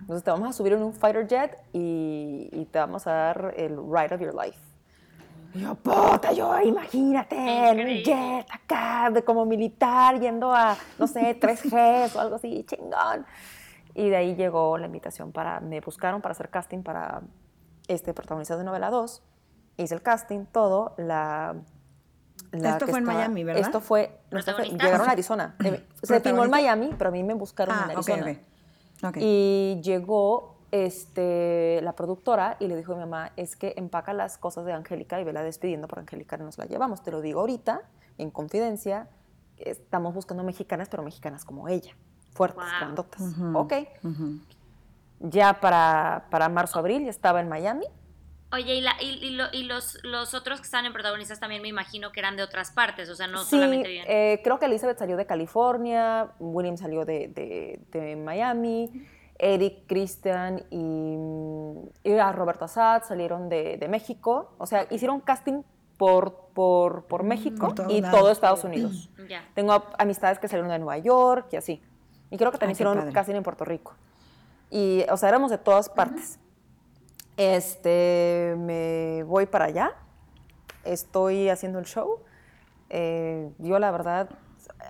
Entonces te vamos a subir en un fighter jet y, y te vamos a dar el ride of your life. Y yo, puta, yo, imagínate, en un jet acá, de como militar, yendo a, no sé, 3Gs o algo así, chingón. Y de ahí llegó la invitación para, me buscaron para hacer casting para este protagonista de novela 2. Hice el casting, todo, la... la Esto que fue en Miami, ¿verdad? Esto fue, no, esto fue- llegaron a Arizona. Eh, Se filmó en. Miami, pero a mí me buscaron Ah, en Arizona. ok. Ok. Y llegó este, la productora y le dijo a mi mamá, es que empaca las cosas de Angélica y vela despidiendo, por Angélica nos la llevamos. Te lo digo ahorita, en confidencia, estamos buscando mexicanas, pero mexicanas como ella, fuertes, Wow. grandotas. Ok, ya para, para marzo, abril, ya estaba en Miami. Oye, y, la- y- y lo- y los, los otros que están en protagonistas también me imagino que eran de otras partes, o sea, no sí, solamente bien. eh, creo que Elizabeth salió de California, William salió de, de- de Miami, Eric, Christian y, y a Roberto Assad salieron de, de México. O sea, hicieron casting por, por, por México Por todos y todo Estados Unidos. ya. Tengo amistades que salieron de Nueva York y así. Y creo que también Ay, hicieron padre. casting en Puerto Rico. Y, o sea, éramos de todas partes. Este, me voy para allá. Estoy haciendo el show. Eh, yo, la verdad,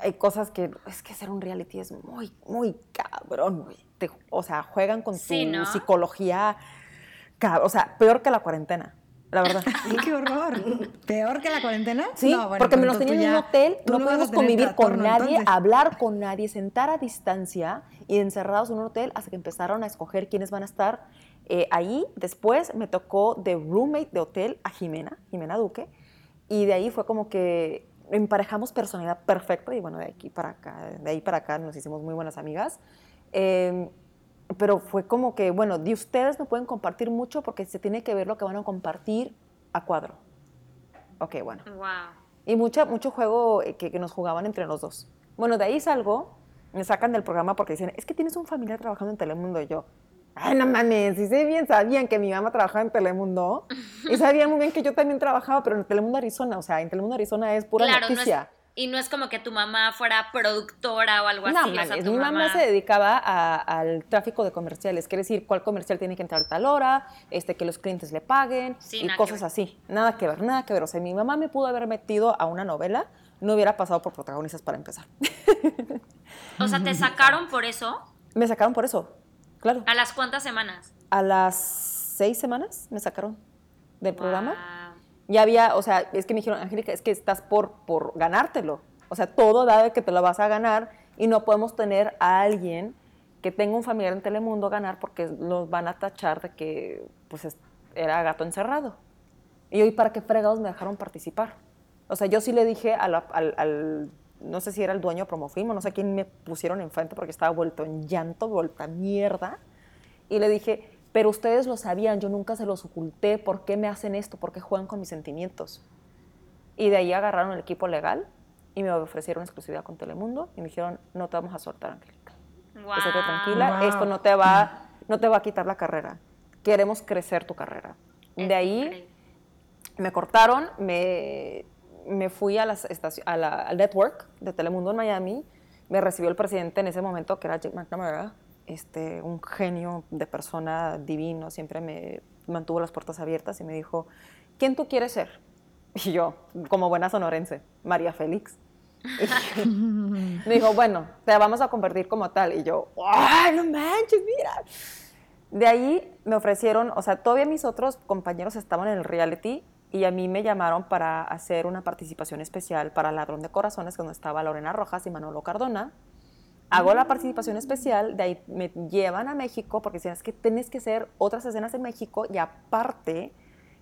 hay cosas que. Es que hacer un reality es muy, muy cabrón, güey. Te- o sea, juegan con Sí, tu ¿no? psicología. O sea, peor que la cuarentena, la verdad. Ay, qué horror. ¿Peor que la cuarentena? Sí, No, bueno, porque me los tenían en un hotel, no a podemos convivir con nadie, entonces. hablar con nadie, sentar a distancia y encerrados en un hotel hasta que empezaron a escoger quiénes van a estar eh, ahí. Después me tocó de roommate de hotel a Jimena, Jimena Duque, y de ahí fue como que emparejamos personalidad perfecta y bueno, de aquí para acá, de ahí para acá nos hicimos muy buenas amigas. Eh, pero fue como que, bueno, de ustedes no pueden compartir mucho porque se tiene que ver lo que van a compartir a cuadro. Ok, bueno. Wow. Y mucha, mucho juego eh, que, que nos jugaban entre los dos. Bueno, de ahí salgo, me sacan del programa porque dicen, es que tienes un familiar trabajando en Telemundo. Y yo, ay, no mames, si sé bien, sabían que mi mamá trabajaba en Telemundo. Y sabían muy bien que yo también trabajaba, pero en Telemundo Arizona. O sea, en Telemundo Arizona es pura Claro, no es- noticia. y no es como que tu mamá fuera productora o algo No, así. o sea, mames, mi mamá se dedicaba a- al tráfico de comerciales, quiere decir cuál comercial tiene que entrar a tal hora, este, que los clientes le paguen Sí, y cosas así. Nada que ver, nada que ver. O sea, mi mamá me pudo haber metido a una novela, no hubiera pasado por protagonistas para empezar. O sea, ¿te sacaron por eso? Me sacaron por eso, claro. ¿A las cuántas semanas? A las seis semanas me sacaron del programa. Ya había, o sea, es que me dijeron, Angélica, es que estás por, por ganártelo. O sea, todo da de que te lo vas a ganar y no podemos tener a alguien que tenga un familiar en Telemundo ganar porque nos van a tachar de que pues es- era gato encerrado. Y yo, ¿y para qué fregados me dejaron participar? O sea, yo sí le dije a la- al, al- no sé si era el dueño de Promofilm o no sé quién me pusieron enfrente porque estaba vuelto en llanto, vuelta mierda. Y le dije, pero ustedes lo sabían, yo nunca se los oculté, ¿por qué me hacen esto? ¿Por qué juegan con mis sentimientos? Y de ahí agarraron el equipo legal y me ofrecieron exclusividad con Telemundo y me dijeron, no te vamos a soltar, Angélica. Wow. Estate tranquila, Wow. esto no te, va, no te va a quitar la carrera. Queremos crecer tu carrera. Es De ahí increíble. me cortaron, me, me fui a, las a la, al network de Telemundo en Miami, me recibió el presidente en ese momento, que era Jake McNamara, este, un genio de persona divino, siempre me mantuvo las puertas abiertas y me dijo, ¿quién tú quieres ser? Y yo, como buena sonorense, María Félix. Me dijo, bueno, te vamos a convertir como tal. Y yo, ¡ay, no manches, mira! De ahí me ofrecieron, o sea, todavía mis otros compañeros estaban en el reality y a mí me llamaron para hacer una participación especial para Ladrón de Corazones, donde estaba Lorena Rojas y Manolo Cardona. Hago la participación especial, de ahí me llevan a México porque decían, es que tienes que hacer otras escenas en México y aparte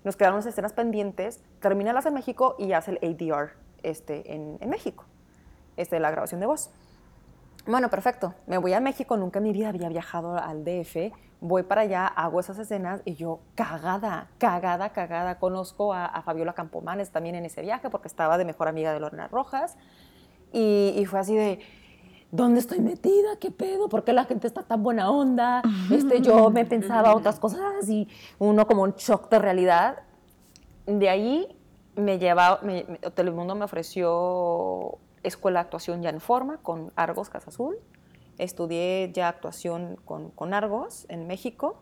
nos quedaron unas escenas pendientes, termínalas en México y hace el ADR este, en, en México, este, la grabación de voz. Bueno, perfecto. Me voy a México, nunca en mi vida había viajado al DF. Voy para allá, hago esas escenas y yo cagada, cagada, cagada. Conozco a, a Fabiola Campomanes también en ese viaje porque estaba de mejor amiga de Lorena Rojas. Y, y fue así de, ¿dónde estoy metida? ¿Qué pedo? ¿Por qué la gente está tan buena onda? Este, yo me pensaba otras cosas y uno como un shock de realidad. De ahí me lleva, me- Telemundo me ofreció escuela de actuación ya en forma con Argos Casa Azul. Estudié ya actuación con, con Argos en México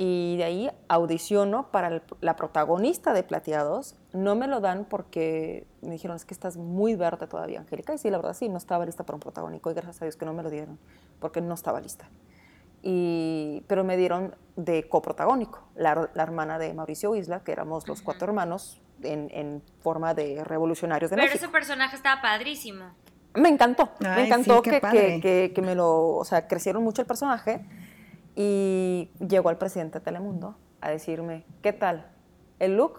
y de ahí audiciono para el- la protagonista de Plateados. No me lo dan porque me dijeron, es que estás muy verde todavía, Angélica. Y sí, la verdad, sí, no estaba lista para un protagónico y gracias a Dios que no me lo dieron porque no estaba lista. Y, pero me dieron de coprotagónico, la, la hermana de Mauricio Isla, que éramos los cuatro hermanos en, en forma de revolucionarios de Pero México. ese personaje estaba padrísimo. Me encantó, me Ay, encantó sí, que, que, que- que me lo, o sea, crecieron mucho el personaje y llegó el presidente de Telemundo a decirme, ¿qué tal? ¿El look?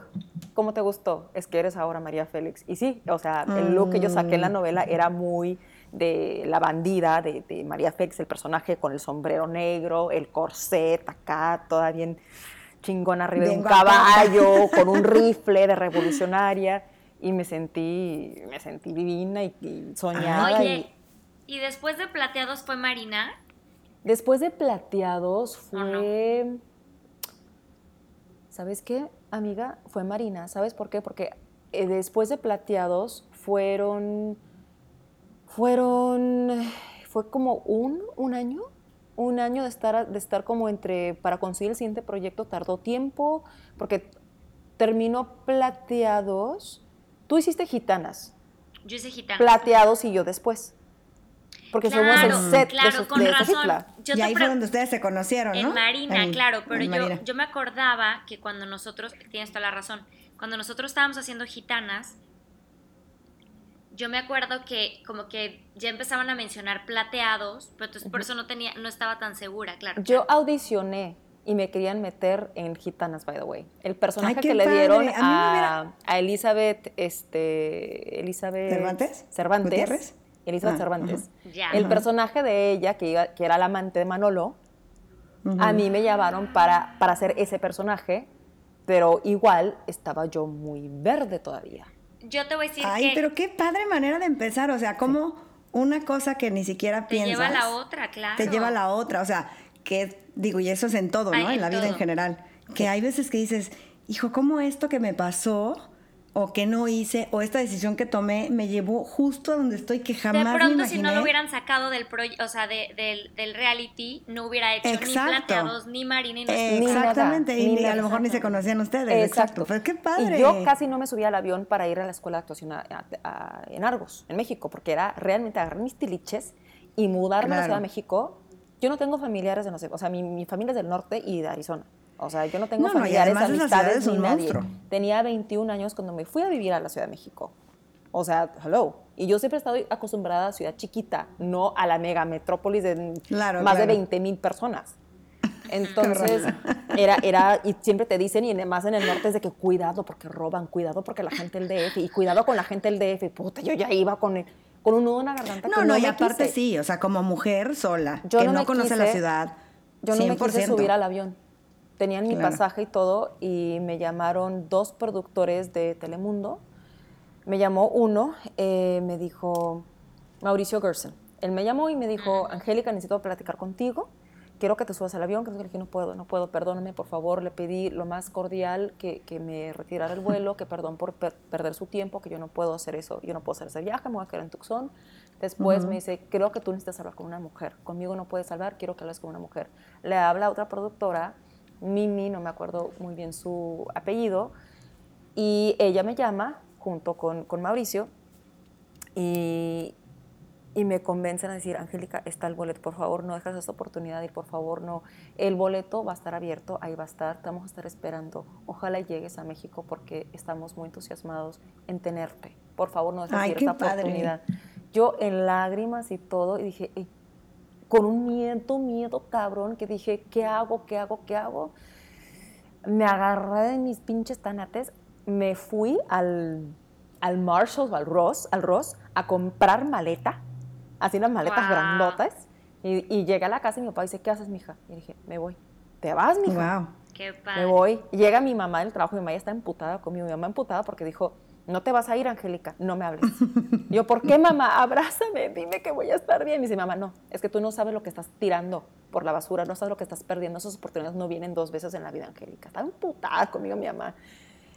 ¿Cómo te gustó? Es que eres ahora María Félix. Y sí, o sea, el look que yo saqué en la novela era muy de la bandida de, de María Félix, el personaje con el sombrero negro, el corset acá, toda bien chingona arriba de un caballo, con un rifle de revolucionaria. Y me sentí, me sentí divina y, y soñada. y- Oye, ¿y después de Plateados fue Marina? Después de Plateados fue... ¿Sabes qué, amiga? Fue Marina. ¿Sabes por qué? Porque eh, después de Plateados fueron... Fueron... Fue como un, un año. Un año de estar, de estar como entre... Para conseguir el siguiente proyecto tardó tiempo. Porque terminó Plateados. Tú hiciste Gitanas. Yo hice gitana. Plateados y yo después. Porque Claro, somos el set claro, de, con de razón. Yo y ahí fue donde ustedes se conocieron, ¿no? En Marina, En- claro, pero yo, Marina. yo me acordaba que cuando nosotros, tienes toda la razón, cuando nosotros estábamos haciendo gitanas, yo me acuerdo que como que ya empezaban a mencionar plateados, pero entonces por eso no tenía, no estaba tan segura, claro. Yo audicioné y me querían meter en Gitanas, by the way. El personaje Ay, que le dieron A a, Elizabeth, este, Elizabeth ¿Cervantes? Cervantes. ¿Gutiérrez? Elizabeth Ah, Cervantes. El personaje de ella, que, iba- que era la amante de Manolo, a mí me llamaron para, para hacer ese personaje, pero igual estaba yo muy verde todavía. Yo te voy a decir Ay, que pero qué padre manera de empezar. O sea, como una cosa que ni siquiera te piensas. lleva a la otra, claro. Te lleva a la otra. O sea, que digo, y eso es en todo, Ay, ¿no? en En la vida en general. Que hay veces que dices, hijo, ¿cómo esto que me pasó o que no hice o esta decisión que tomé me llevó justo a donde estoy que jamás de pronto me si no lo hubieran sacado del o sea del, del, reality no hubiera hecho ni plateados ni marina ni exactamente y a lo mejor ni se conocían ustedes exacto, Pues qué padre. y yo casi no me subía al avión para ir a la escuela de actuación en Argos en México porque era realmente agarrar mis tiliches y mudarme a la Ciudad de México. Yo no tengo familiares de no sé o sea mi, mi familia es del norte y de Arizona o sea, yo no tengo familiares, amistades ni nadie. Tenía 21 años cuando me fui a vivir a la Ciudad de México. O sea, hello. Y yo siempre he estado acostumbrada a ciudad chiquita, no a la mega metrópolis de más de 20 mil personas. Entonces, era, era, y siempre te dicen, y además en el norte es de que cuidado porque roban, cuidado porque la gente del DF, y cuidado con la gente del DF. Puta, yo ya iba con, con un nudo en la garganta. No, no, y aparte sí, o sea, como mujer sola, que no, conoce la ciudad. Yo no me quise subir al avión tenían mi pasaje y todo y me llamaron dos productores de Telemundo. Me llamó uno, eh, me dijo Mauricio Gerson. Él me llamó y me dijo, Angélica, necesito platicar contigo. Quiero que te subas al avión. Que le dije, no puedo, no puedo, perdóname, por favor. Le pedí lo más cordial que, que me retirara el vuelo, que perdón por perder su tiempo, que yo no puedo hacer eso, yo no puedo hacer ese viaje, me voy a quedar en Tucson. Después me dice, creo que tú necesitas hablar con una mujer. Conmigo no puedes hablar, quiero que hables con una mujer. Le habla a otra productora Mimi, no me acuerdo muy bien su apellido, y ella me llama junto con, Mauricio y, me convencen a decir, Angélica, está el boleto, por favor, no dejes esta oportunidad y por favor no, el boleto va a estar abierto, ahí va a estar, te vamos a estar esperando, ojalá llegues a México porque estamos muy entusiasmados en tenerte, por favor no dejes esta oportunidad. Yo en lágrimas y todo, y dije, con un miedo, miedo cabrón, que dije, ¿qué hago? ¿Qué hago? ¿Qué hago? Me agarré de mis pinches tanates, me fui al, al Marshalls o al Ross, al Ross a comprar maleta, así unas maletas grandotas, y, llegué a la casa y mi papá dice, ¿qué haces, mija? Y dije, me voy. ¿Te vas, mija? Wow. Qué padre. Me voy. Llega mi mamá del trabajo, mi mamá ya está emputada conmigo, mi mamá emputada porque dijo, no te vas a ir, Angélica, no me hables. Yo, ¿por qué, mamá? Abrázame, dime que voy a estar bien. Y dice, mamá, no, es que tú no sabes lo que estás tirando por la basura, no sabes lo que estás perdiendo, esas oportunidades no vienen dos veces en la vida, Angélica. Está emputada conmigo mi mamá.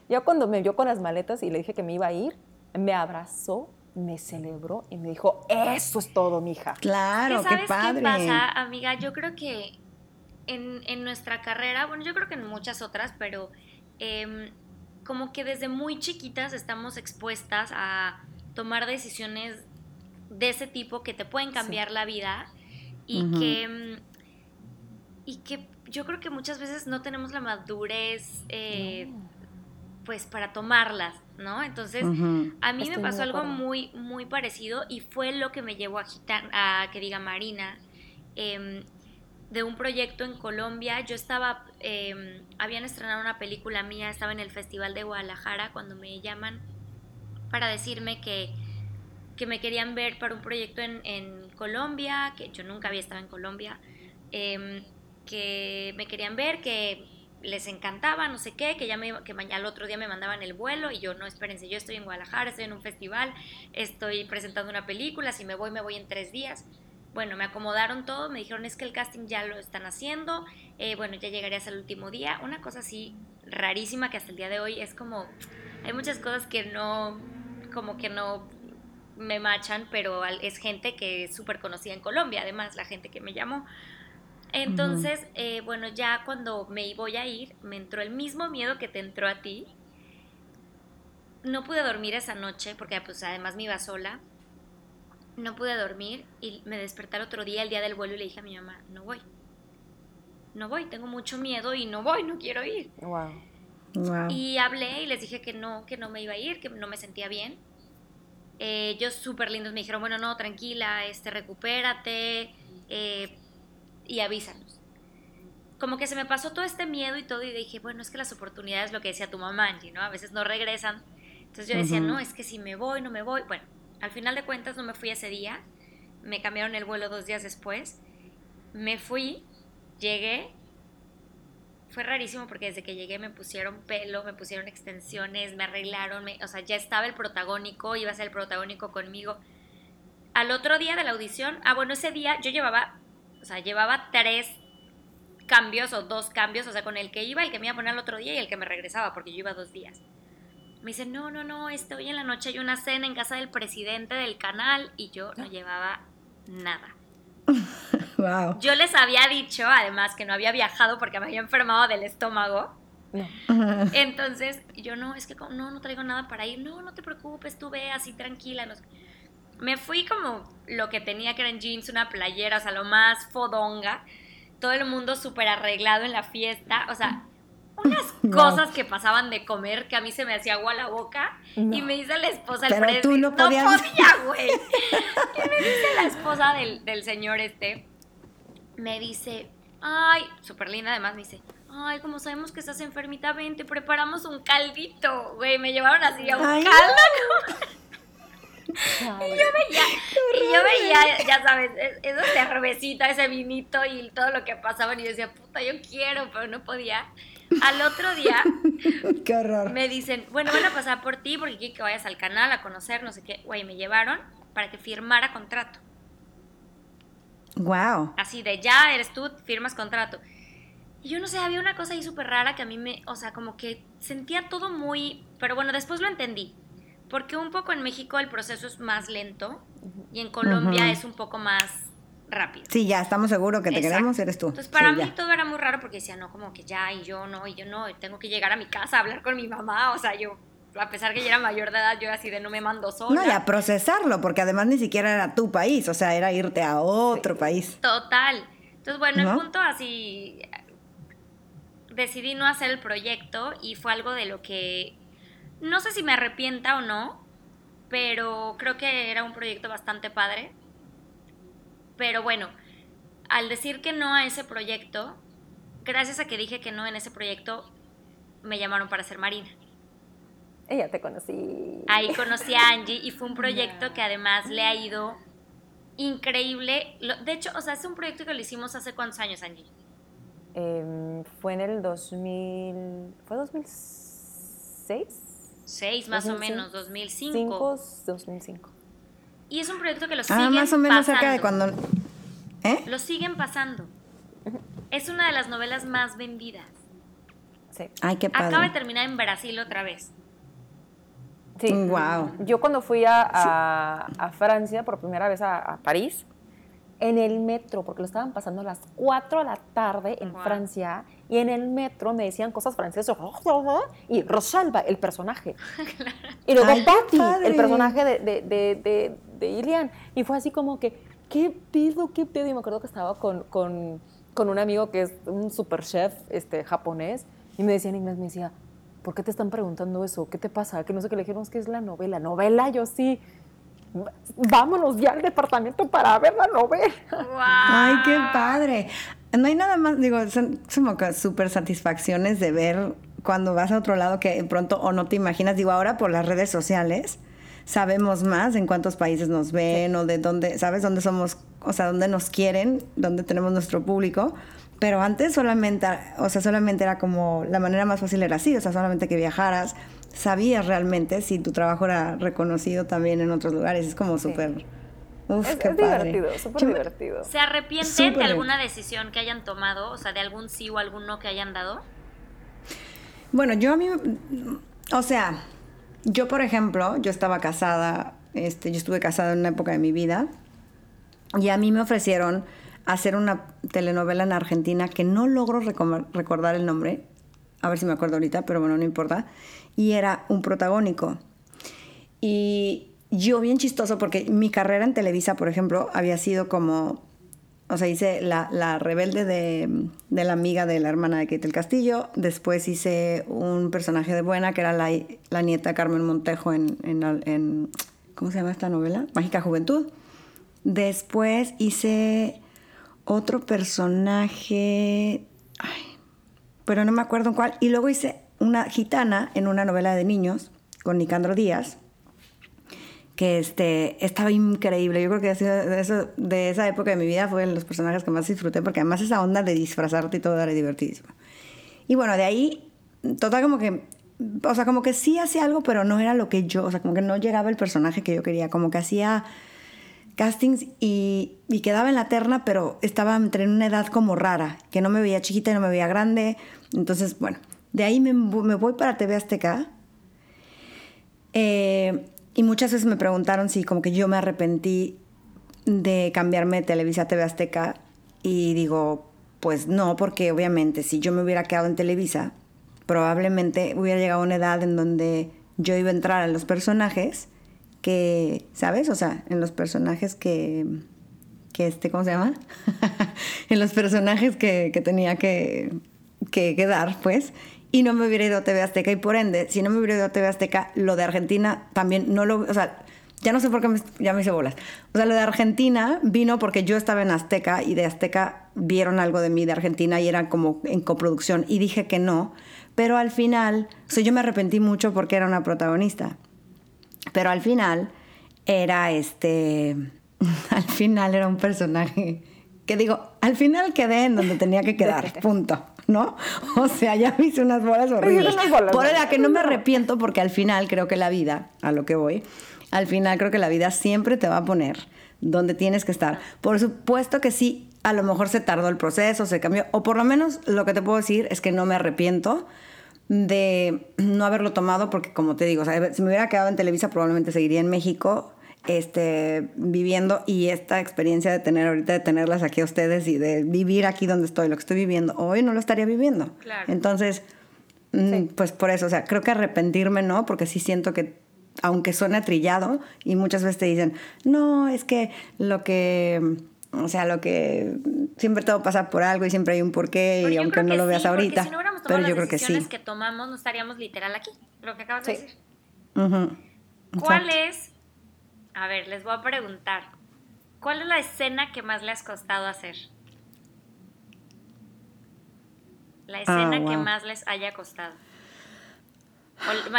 Ya cuando me vio con las maletas y le dije que me iba a ir, me abrazó, me celebró y me dijo, eso es todo, mija. Claro, qué padre. ¿Qué pasa, amiga? Yo creo que en, en, nuestra carrera, bueno, yo creo que en muchas otras, pero... Eh, como que desde muy chiquitas estamos expuestas a tomar decisiones de ese tipo que te pueden cambiar la vida y que mm, y que yo creo que muchas veces no tenemos la madurez eh, pues para tomarlas, ¿no? Entonces a mí me pasó algo muy muy parecido y fue lo que me llevó a, a que diga Marina em, de un proyecto en Colombia. Yo estaba, em, habían estrenado una película mía, estaba en el Festival de Guadalajara cuando me llaman para decirme que, que me querían ver para un proyecto en, Colombia, que yo nunca había estado en Colombia, em, que me querían ver, que les encantaba, no sé qué, que ya me, que mañana al otro día me mandaban el vuelo y yo no, espérense, yo estoy en Guadalajara, estoy en un festival, estoy presentando una película, si me voy me voy en tres días. Bueno, me acomodaron todo, me dijeron es que el casting ya lo están haciendo, eh, bueno, ya llegarías al último día. Una cosa así rarísima que hasta el día de hoy es como, hay muchas cosas que no, como que no me machan, pero es gente que es súper conocida en Colombia, además, la gente que me llamó. Entonces, eh, bueno, ya cuando me voy a ir, me entró el mismo miedo que te entró a ti. No pude dormir esa noche porque pues además me iba sola no pude dormir y me desperté el otro día, el día del vuelo, y le dije a mi mamá, no voy. No voy, tengo mucho miedo y no voy, no quiero ir. Wow. Y hablé y les dije que no, que no me iba a ir, que no me sentía bien. Eh, ellos súper lindos me dijeron, bueno, no, tranquila, este, recupérate eh, y avísanos. Como que se me pasó todo este miedo y todo y dije, bueno, es que las oportunidades, lo que decía tu mamá, Angie, ¿no? A veces no regresan. Entonces yo decía, no, es que si me voy, no me voy. Bueno, al final de cuentas no me fui ese día, me cambiaron el vuelo dos días después, me fui, llegué, fue rarísimo porque desde que llegué me pusieron pelo, me pusieron extensiones, me arreglaron, o sea, ya estaba el protagónico, iba a ser el protagónico conmigo. Al otro día de la audición, ah, bueno, ese día yo llevaba, o sea, llevaba tres cambios o dos cambios, o sea, con el que iba, el que me iba a poner el otro día y el que me regresaba, porque yo iba dos días. Me dice, no, no, no, este, hoy en la noche hay una cena en casa del presidente del canal y yo no llevaba nada. wow. Yo les había dicho, además, que no había viajado porque me había enfermado del estómago. Entonces, yo no, es que no, no traigo nada para ir. No, no te preocupes, tú ve así tranquila. Me fui como lo que tenía que eran jeans, una playera, o sea, lo más fodonga. Todo el mundo súper arreglado en la fiesta. O sea, unas cosas que pasaban de comer que a mí se me hacía agua la boca. Y me dice la esposa del Pero tú no podías. No podía, güey. y me dice la esposa del, del señor este. Me dice, ay, súper linda además, me dice, ay, como sabemos que estás enfermita, ven, te preparamos un caldito, güey. Me llevaron así a un caldo. y yo veía, y yo veía, ya sabes, esa cervecita, ese vinito y todo lo que pasaban y yo decía, puta, yo quiero, pero no podía. Al otro día qué horror. me dicen, bueno, van a pasar por ti porque quiero que vayas al canal a conocer, no sé qué. Güey, me llevaron para que firmara contrato. Wow. Así de ya eres tú, firmas contrato. Y yo no sé, había una cosa ahí súper rara que a mí me, o sea, como que sentía todo muy, pero bueno, después lo entendí. Porque un poco en México el proceso es más lento y en Colombia es un poco más rápido. Sí, ya estamos seguros que te queremos, eres tú. Entonces para mí todo era muy raro porque decía, no, como que ya, y yo no, y yo no, tengo que llegar a mi casa a hablar con mi mamá, o sea, yo, a pesar que ya era mayor de edad, yo así de no me mando sola. No, y a procesarlo, porque además ni siquiera era tu país, o sea, era irte a otro país. Total. Entonces, bueno, el punto así, decidí no hacer el proyecto y fue algo de lo que, no sé si me arrepienta o no, pero creo que era un proyecto bastante padre pero bueno, al decir que no a ese proyecto, gracias a que dije que no en ese proyecto, me llamaron para ser marina. Ella te conocí. Ahí conocí a Angie y fue un proyecto que además le ha ido increíble. De hecho, o sea, es un proyecto que lo hicimos hace cuántos años, Angie. Em, fue en el 2000. ¿Fue 2006? Seis, más o menos, 2005. 5, 2005. Y es un proyecto que lo ah, siguen más o menos pasando. cerca de cuando... ¿Eh? Lo siguen pasando. Es una de las novelas más vendidas. Sí. Ay, qué padre. Acaba de terminar en Brasil otra vez. Sí. Wow. Yo cuando fui a, a, a Francia por primera vez a, a, París, en el metro, porque lo estaban pasando a las 4 de la tarde en wow. Francia, y en el metro me decían cosas francesas, y Rosalba, el personaje. claro. Y luego Ay, Patty, el personaje de, de, de, de, de Ilian. Y fue así como que, ¿qué pido, qué pido? Y me acuerdo que estaba con, con, con un amigo que es un super chef este, japonés, y me decía en inglés, me decía, ¿por qué te están preguntando eso? ¿Qué te pasa? Que no sé qué le dijimos que es la novela. ¿Novela? Yo sí vámonos ya al departamento para ver la novela. Wow. Ay, qué padre. No hay nada más, digo, son, son como súper satisfacciones de ver cuando vas a otro lado que de pronto o no te imaginas. Digo, ahora por las redes sociales sabemos más en cuántos países nos ven o de dónde, ¿sabes? Dónde somos, o sea, dónde nos quieren, dónde tenemos nuestro público. Pero antes solamente, o sea, solamente era como, la manera más fácil era así, o sea, solamente que viajaras, sabías realmente si tu trabajo era reconocido también en otros lugares. Es como súper... Sí. Uf, es, qué es padre. divertido, súper divertido. ¿Se arrepienten de alguna decisión que hayan tomado? O sea, de algún sí o algún no que hayan dado? Bueno, yo a mí... O sea, yo por ejemplo, yo estaba casada, este, yo estuve casada en una época de mi vida y a mí me ofrecieron hacer una telenovela en Argentina que no logro recordar el nombre, a ver si me acuerdo ahorita, pero bueno, no importa, y era un protagónico. Y yo bien chistoso porque mi carrera en Televisa, por ejemplo, había sido como, o sea, hice la, la rebelde de, de, la amiga de la hermana de Kate del Castillo, después hice un personaje de buena que era la, la nieta Carmen Montejo en, en, en, ¿cómo se llama esta novela? Mágica Juventud. Después hice otro personaje, ay, pero no me acuerdo en cuál, y luego hice una gitana en una novela de niños con Nicandro Díaz, que este, estaba increíble. Yo creo que ha sido de, eso, de esa época de mi vida fue de los personajes que más disfruté, porque además esa onda de disfrazarte y todo era divertidísimo. Y bueno, de ahí, total como que, o sea, como que sí hacía algo, pero no era lo que yo, o sea, como que no llegaba el personaje que yo quería, como que hacía castings y, y quedaba en la terna, pero estaba entre una edad como rara, que no me veía chiquita y no me veía grande. Entonces, bueno, de ahí me, me voy para TV Azteca Eh, y muchas veces me preguntaron si como que yo me arrepentí de cambiarme de Televisa a TV Azteca y digo, pues no, porque obviamente si yo me hubiera quedado en Televisa, probablemente hubiera llegado a una edad en donde yo iba a entrar en los personajes que, ¿sabes? O sea, en los personajes que, que este, ¿cómo se llama? en los personajes que, que tenía que, que, quedar, pues, y no me hubiera ido a TV Azteca y por ende, si no me hubiera ido a TV Azteca, lo de Argentina también no lo, o sea, ya no sé por qué ya me hice bolas. O sea, lo de Argentina vino porque yo estaba en Azteca y de Azteca vieron algo de mí de Argentina y era como en coproducción y dije que no, pero al final, o sea, yo me arrepentí mucho porque era una protagonista. Pero al final era este, al final era un personaje que digo, al final quedé en donde tenía que quedar, punto. ¿No? O sea, ya me hice unas bolas horribles. Por la que no me arrepiento porque al final creo que la vida, a lo que voy, al final creo que la vida siempre te va a poner donde tienes que estar. Por supuesto que sí, a lo mejor se tardó el proceso, se cambió, o por lo menos lo que te puedo decir es que no me arrepiento de no haberlo tomado porque como te digo, si me hubiera quedado en Televisa probablemente seguiría en México este, viviendo y esta experiencia de tener ahorita, de tenerlas aquí a ustedes y de vivir aquí donde estoy, lo que estoy viviendo, hoy no lo estaría viviendo. Entonces, mm, pues por eso, o sea, creo que arrepentirme no, porque sí siento que aunque suene trillado y muchas veces te dicen, no, es que lo que, o sea, lo que siempre todo pasa por algo y siempre hay un porqué y aunque no lo veas ahorita. pero yo creo que sí. que tomamos, no estaríamos literal aquí, lo que acabas de decir. ¿Cuál es, a ver, les voy a preguntar, ¿cuál es la escena que más le has costado hacer? La escena ah, que más les haya costado.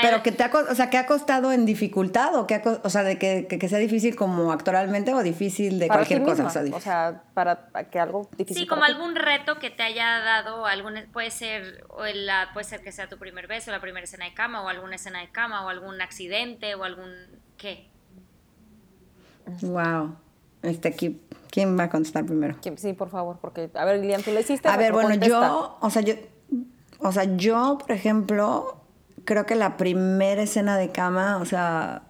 Pero que te ha, o sea, que ha costado en dificultad o que o sea, de que, que, sea difícil como actualmente o difícil de cualquier cosa. O sea, para que algo difícil. Sí, como algún reto que te haya dado, algún, puede ser o la, puede ser que sea tu primer beso, la primera escena de cama o alguna escena de cama o algún accidente o algún qué. Wow. Este aquí ¿quién va a contestar primero? Sí, por favor, porque a ver, Lilian, tú lo hiciste. A ver, bueno, yo, o sea, yo o sea, yo, por ejemplo, creo que la primera escena de cama, o sea,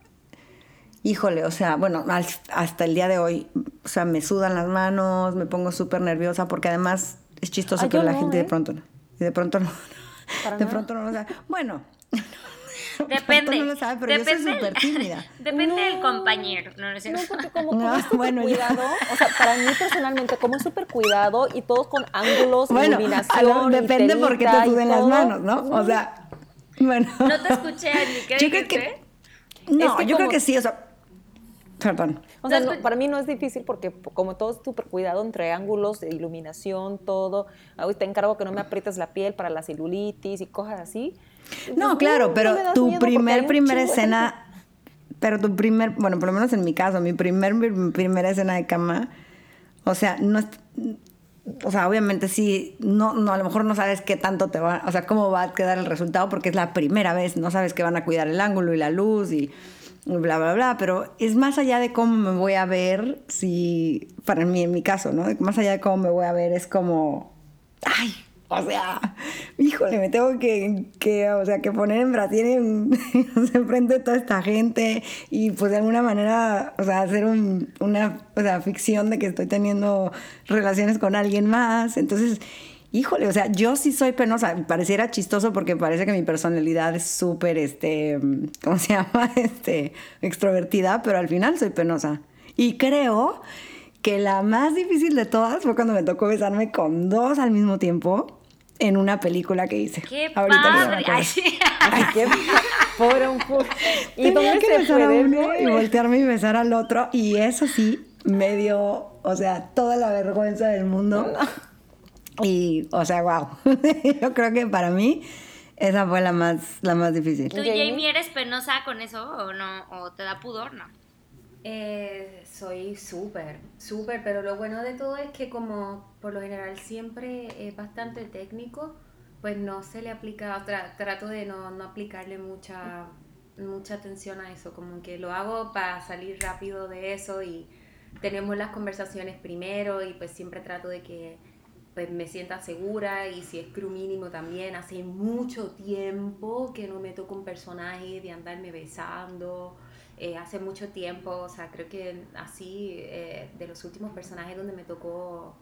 híjole, o sea, bueno, hasta el día de hoy, o sea, me sudan las manos, me pongo súper nerviosa porque además es chistoso que la gente de ¿eh? pronto no. Y de pronto no. de pronto no lo sabe. Bueno. Depende. No lo sabe, pero yo soy súper tímida. Depende del compañero. No, no, no porque como, como es bueno, cuidado, o sea, para mí personalmente, como es súper cuidado y todos con ángulos, bueno, iluminación, depende por qué te suden las manos, ¿no? O sea, bueno. No te escuché, ni qué yo creo que, No, yo creo que sí, o sea, perdón. O sea, para mí no es difícil porque como todo es súper cuidado entre ángulos, de iluminación, todo. Hoy te encargo que no me aprietes la piel para la celulitis y cosas así. No, claro, pero tu primer, primera escena, pero tu primer, bueno, por lo menos en mi caso, mi primer, primera escena de cama, o sea, no es o sea, obviamente sí, no, no, a lo mejor no sabes qué tanto te va, o sea, cómo va a quedar el resultado porque es la primera vez, no sabes que van a cuidar el ángulo y la luz y bla, bla, bla, pero es más allá de cómo me voy a ver, si, para mí en mi caso, ¿no? Más allá de cómo me voy a ver es como, ay, o sea, híjole, me tengo que, que o sea, que poner en Brasil en, frente de toda esta gente y pues de alguna manera, o sea, hacer una o sea, ficción de que estoy teniendo relaciones con alguien más. Entonces, híjole, o sea, yo sí soy penosa. Pareciera chistoso porque parece que mi personalidad es súper, este, ¿cómo se llama? Este, extrovertida, pero al final soy penosa. Y creo que la más difícil de todas fue cuando me tocó besarme con dos al mismo tiempo en una película que hice. ¡Qué Ahorita padre! Ay, qué pobre un ¿Y Tenía que besar a uno y voltearme y besar al otro. Y eso sí, me dio, o sea, toda la vergüenza del mundo. Y, o sea, wow. Yo creo que para mí esa fue la más, la más difícil. ¿Tú, Jamie, eres penosa con eso o no? ¿O te da pudor? No. Eh, soy súper, súper, pero lo bueno de todo es que como por lo general siempre es bastante técnico, pues no se le aplica, trato de no, no, aplicarle mucha, mucha atención a eso, como que lo hago para salir rápido de eso y tenemos las conversaciones primero y pues siempre trato de que pues me sienta segura y si es crew mínimo también. Hace mucho tiempo que no me toco un personaje de andarme besando. Eh, hace mucho tiempo, o sea, creo que así, eh, de los últimos personajes donde me tocó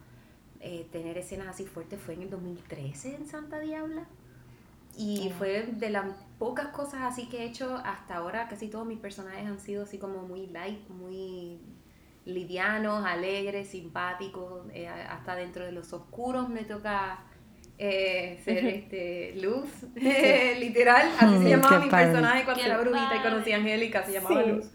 eh, tener escenas así fuertes fue en el 2013 en Santa Diabla. Y Oh. fue de las pocas cosas así que he hecho hasta ahora. Casi todos mis personajes han sido así como muy light, muy livianos, alegres, simpáticos. hasta dentro de los oscuros me toca eh, ser este, luz, literal. Así Mm, se llamaba qué mi padre. personaje cuando Qué era brujita y conocí a Angélica, se llamaba Sí. Luz.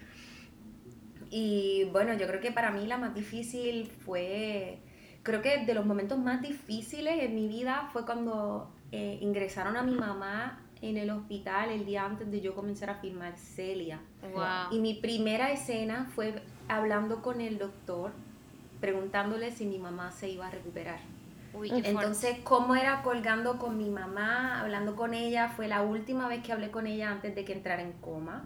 Y bueno, yo creo que para mí la más difícil fue, creo que de los momentos más difíciles en mi vida fue cuando eh, ingresaron a mi mamá en el hospital el día antes de yo comenzar a filmar Celia. Wow. Y mi primera escena fue hablando con el doctor, preguntándole si mi mamá se iba a recuperar. Uy. Entonces, cómo era colgando con mi mamá, hablando con ella, fue la última vez que hablé con ella antes de que entrara en coma,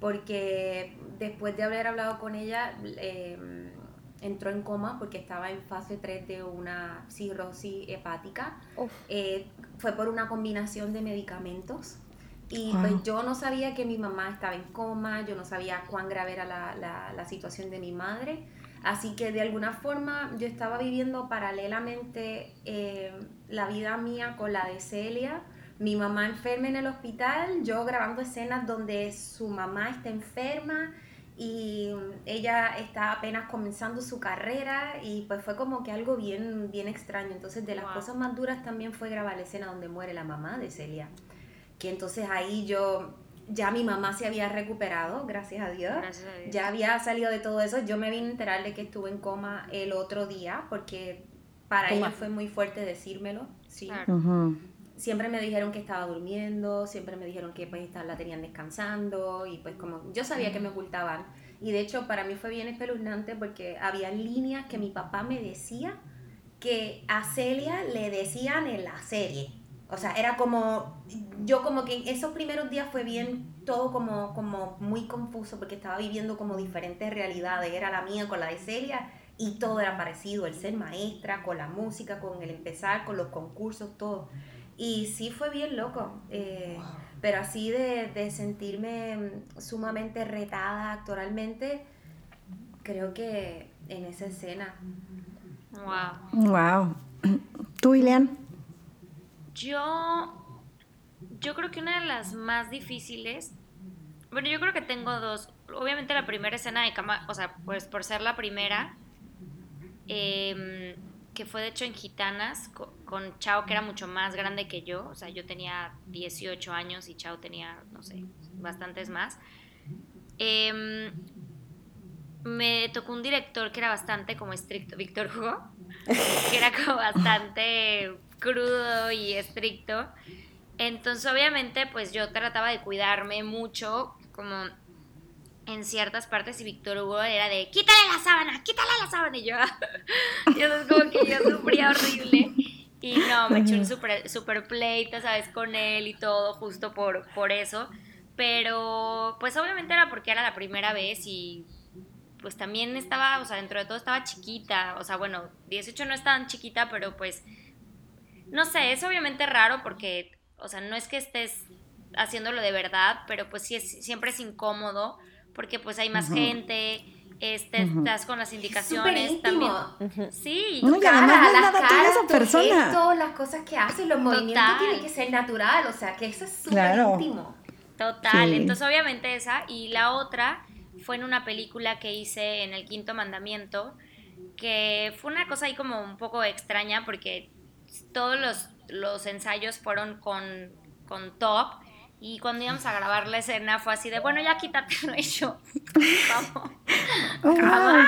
porque después de haber hablado con ella, eh, entró en coma porque estaba en fase 3 de una cirrosis hepática. Eh, fue por una combinación de medicamentos. Y Wow. pues yo no sabía que mi mamá estaba en coma, yo no sabía cuán grave era la, la- la situación de mi madre. Así que de alguna forma yo estaba viviendo paralelamente eh, la vida mía con la de Celia. Mi mamá enferma en el hospital, yo grabando escenas donde su mamá está enferma y ella está apenas comenzando su carrera y pues fue como que algo bien, bien extraño. Entonces de las Wow. cosas más duras también fue grabar la escena donde muere la mamá de Celia. Que entonces ahí yo, ya mi mamá se había recuperado, gracias a Dios. Gracias a Dios. Ya había salido de todo eso. Yo me vine a enterar de que estuve en coma el otro día porque para ella fue muy fuerte decírmelo. Sí. Claro. Siempre me dijeron que estaba durmiendo, siempre me dijeron que pues la tenían descansando y pues como yo sabía que me ocultaban. Y de hecho para mí fue bien espeluznante porque había líneas que mi papá me decía que a Celia le decían en la serie. O sea, era como, yo como que en esos primeros días fue bien todo como, como muy confuso porque estaba viviendo como diferentes realidades. Era la mía con la de Celia y todo era parecido, el ser maestra, con la música, con el empezar, con los concursos, todo. Y sí fue bien loco, eh, pero así de, de sentirme sumamente retada actoralmente, creo que en esa escena. Wow. Wow. ¿Tú, Ilian? Yo, yo creo que una de las más difíciles, bueno, yo creo que tengo dos. Obviamente la primera escena de cama, o sea, pues por ser la primera, em, que fue de hecho en Gitanas, co- con, Chao, que era mucho más grande que yo, o sea, yo tenía 18 años y Chao tenía, no sé, bastantes más. Em, me tocó un director que era bastante como estricto, Víctor Hugo, que era como bastante crudo y estricto. Entonces, obviamente, pues yo trataba de cuidarme mucho, como en ciertas partes, y Víctor Hugo era de, quítale la sábana, quítale la sábana, y yo, y entonces como que yo sufría horrible. Y no, me eché un super, super pleito, ¿sabes? Con él y todo, justo por, por eso. Pero, pues obviamente era porque era la primera vez y pues también estaba, o sea, dentro de todo estaba chiquita, o sea, bueno, 18 no es tan chiquita, pero pues, no sé, es obviamente raro porque, o sea, no es que estés haciéndolo de verdad, pero pues sí es, siempre es incómodo porque pues hay más gente, este, estás con las indicaciones íntimo. también. Sí, No, y además no es nada tuyo esa persona. gestos, las cosas que haces, los movimientos Total. tienen que ser natural, o sea, que eso es súper Claro. íntimo. Total, Sí. entonces obviamente esa y la otra fue en una película que hice en el quinto mandamiento, que fue una cosa ahí como un poco extraña porque todos los, los ensayos fueron con, con top y cuando íbamos a grabar la escena fue así de, bueno, ya quítatelo y yo, vamos. Oh.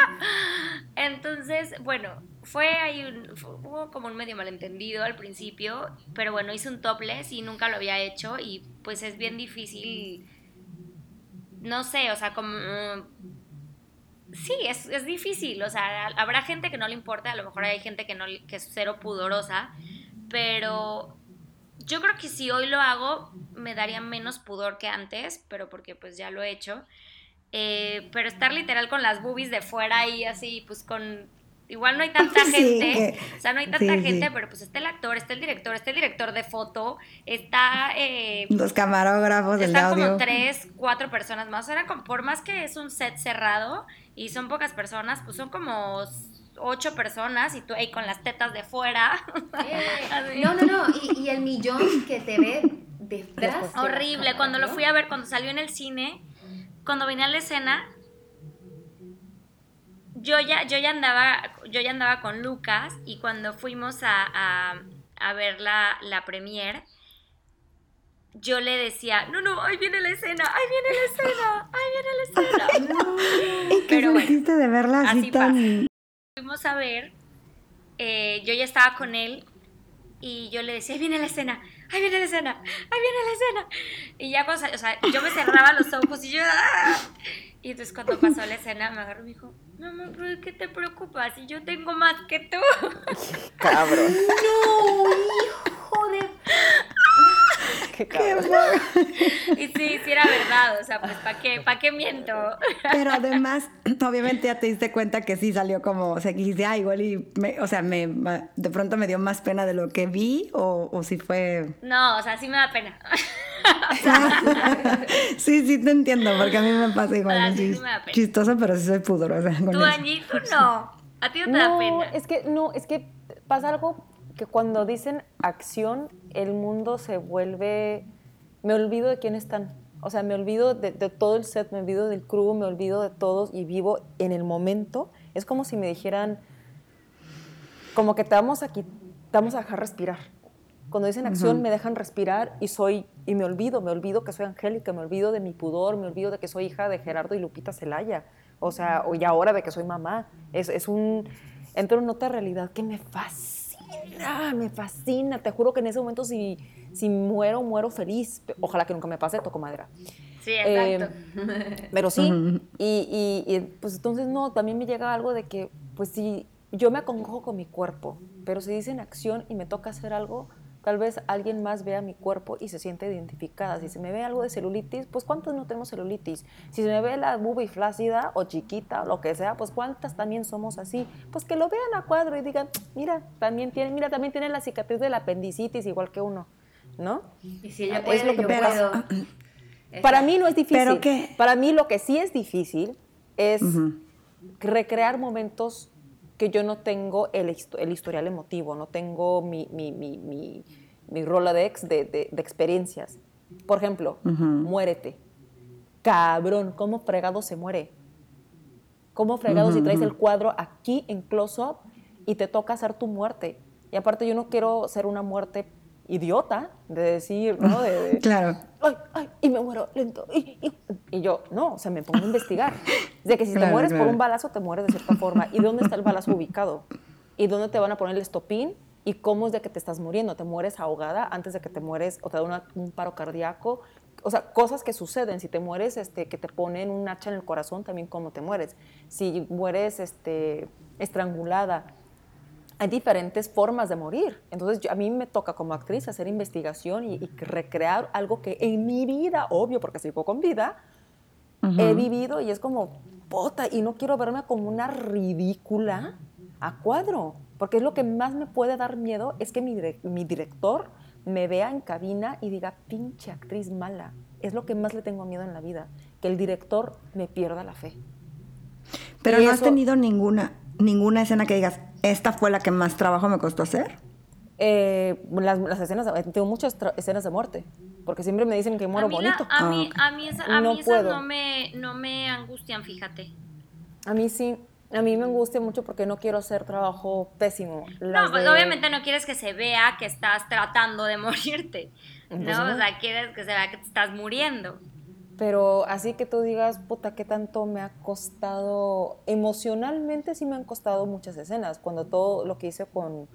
Entonces, bueno, fue ahí un, fue- hubo como un medio malentendido al principio, pero bueno, hice un topless y nunca lo había hecho y pues es bien difícil, no sé, o sea, como... Sí, es, es difícil, o sea, habrá gente que no le importa, a lo mejor hay gente que, no, que es cero pudorosa, pero yo creo que si hoy lo hago me daría menos pudor que antes, pero porque pues ya lo he hecho. Eh, pero estar literal con las boobies de fuera y así, pues con igual no hay tanta gente, o sea, no hay tanta gente, pero pues está el actor, está el director, está el director de foto, está... Eh, Los camarógrafos, el audio. Están como tres, cuatro personas más, o sea, por más que es un set cerrado y son pocas personas, pues son como ocho personas y tú ahí con las tetas de fuera. no, no, no, y, y, el millón que te ve detrás. Horrible, cuando lo fui a ver, cuando salió en el cine, cuando vine a la escena, yo ya, yo ya andaba, yo ya andaba con Lucas y cuando fuimos a, a, ver la, la premier, yo le decía, no, no, ahí viene la escena, ahí viene la escena, ahí viene la escena. ¿Y qué Pero de verla así, tan... Fuimos a ver, eh, yo ya estaba con él y yo le decía, ahí viene la escena, ahí viene la escena, ahí viene la escena. Y ya, cuando, o sea, yo me cerraba los ojos y yo, ¡ah! Y entonces cuando pasó la escena me agarró y me dijo, mamá, ¿pero qué te preocupas? Si yo tengo más que tú. Cabrón. No, hijo de... Qué cabrón. y sí, sí era verdad, o sea, pues ¿para qué, pa qué miento? Pero además, obviamente ya te diste cuenta que sí salió como, o sea, que dijiste, ah, igual y, me, o sea, me, de pronto me dio más pena de lo que vi o, o si fue... No, o sea, sí me da pena. sí, sí te entiendo, porque a mí me pasa igual. chistoso, pero sí soy pudorosa. Tú, Angie, tú no. A ti no te da pena. Es que, no, es que pasa algo que cuando dicen acción, el mundo se vuelve... Me olvido de quién están. O sea, me olvido de, todo el set, me olvido del crew, me olvido de todos y vivo en el momento. Es como si me dijeran, como que te vamos a, te vamos a dejar respirar. Cuando dicen acción me dejan respirar y soy y me olvido, me olvido que soy Angélica, me olvido de mi pudor, me olvido de que soy hija de Gerardo y Lupita Celaya. O sea, y ahora de que soy mamá. Es, es un entro en otra realidad que me fascina, me fascina. Te juro que en ese momento si, si muero, muero feliz. Ojalá que nunca me pase, toco madera. Sí, exacto. Eh, pero sí, y, y, pues entonces no, también me llega algo de que, pues si yo me acongojo con mi cuerpo, pero si dicen acción y me toca hacer algo, Tal vez alguien más vea mi cuerpo y se siente identificada. Si se me ve algo de celulitis, pues ¿cuántos no tenemos celulitis? Si se me ve la bubi flácida o chiquita o lo que sea, pues ¿cuántas también somos así? Pues que lo vean a cuadro y digan, mira, también tiene, mira, también tiene la cicatriz de la apendicitis igual que uno, ¿no? Y si ella puede, es lo que puedo. Para mí no es difícil. ¿Pero qué? Para mí lo que sí es difícil es recrear momentos que yo no tengo el, el historial emotivo, no tengo mi, mi, mi, mi, mi Rolodex de, de, de, experiencias. Por ejemplo, muérete. Cabrón, ¿cómo fregado se muere? ¿Cómo fregado si traes el cuadro aquí en close-up y te toca hacer tu muerte? Y aparte yo no quiero ser una muerte idiota de decir, ¿no? De, claro. Ay, ay, y me muero lento. Y, y, yo, no, o sea, me pongo a investigar. De que si te mueres por un balazo, te mueres de cierta forma. ¿Y dónde está el balazo ubicado? ¿Y dónde te van a poner el estopín? ¿Y cómo es de que te estás muriendo? ¿Te mueres ahogada antes de que te mueres o te da un paro cardíaco? O sea, cosas que suceden. Si te mueres, este, que te ponen un hacha en el corazón, también cómo te mueres. Si mueres este, estrangulada, hay diferentes formas de morir. Entonces, a mí me toca como actriz hacer investigación y, recrear algo que en mi vida, obvio, porque sigo con vida, he vivido y es como, puta, y no quiero verme como una ridícula a cuadro, porque es lo que más me puede dar miedo, es que mi, mi director me vea en cabina y diga, pinche actriz mala. Es lo que más le tengo miedo en la vida, que el director me pierda la fe. Pero no has tenido ninguna, ninguna escena que digas, esta fue la que más trabajo me costó hacer. Eh, las, las, escenas, tengo muchas escenas de muerte, porque siempre me dicen que muero bonito. a mí, ah, a mí, a no esas no me, no me angustian, fíjate. A mí sí, a mí me angustia mucho porque no quiero hacer trabajo pésimo. no, pues obviamente no quieres que se vea que estás tratando de morirte, ¿no? O sea, quieres que se vea que te estás muriendo. Pero así que tú digas, puta, ¿qué tanto me ha costado? Emocionalmente sí me han costado muchas escenas. Cuando todo lo que hice con,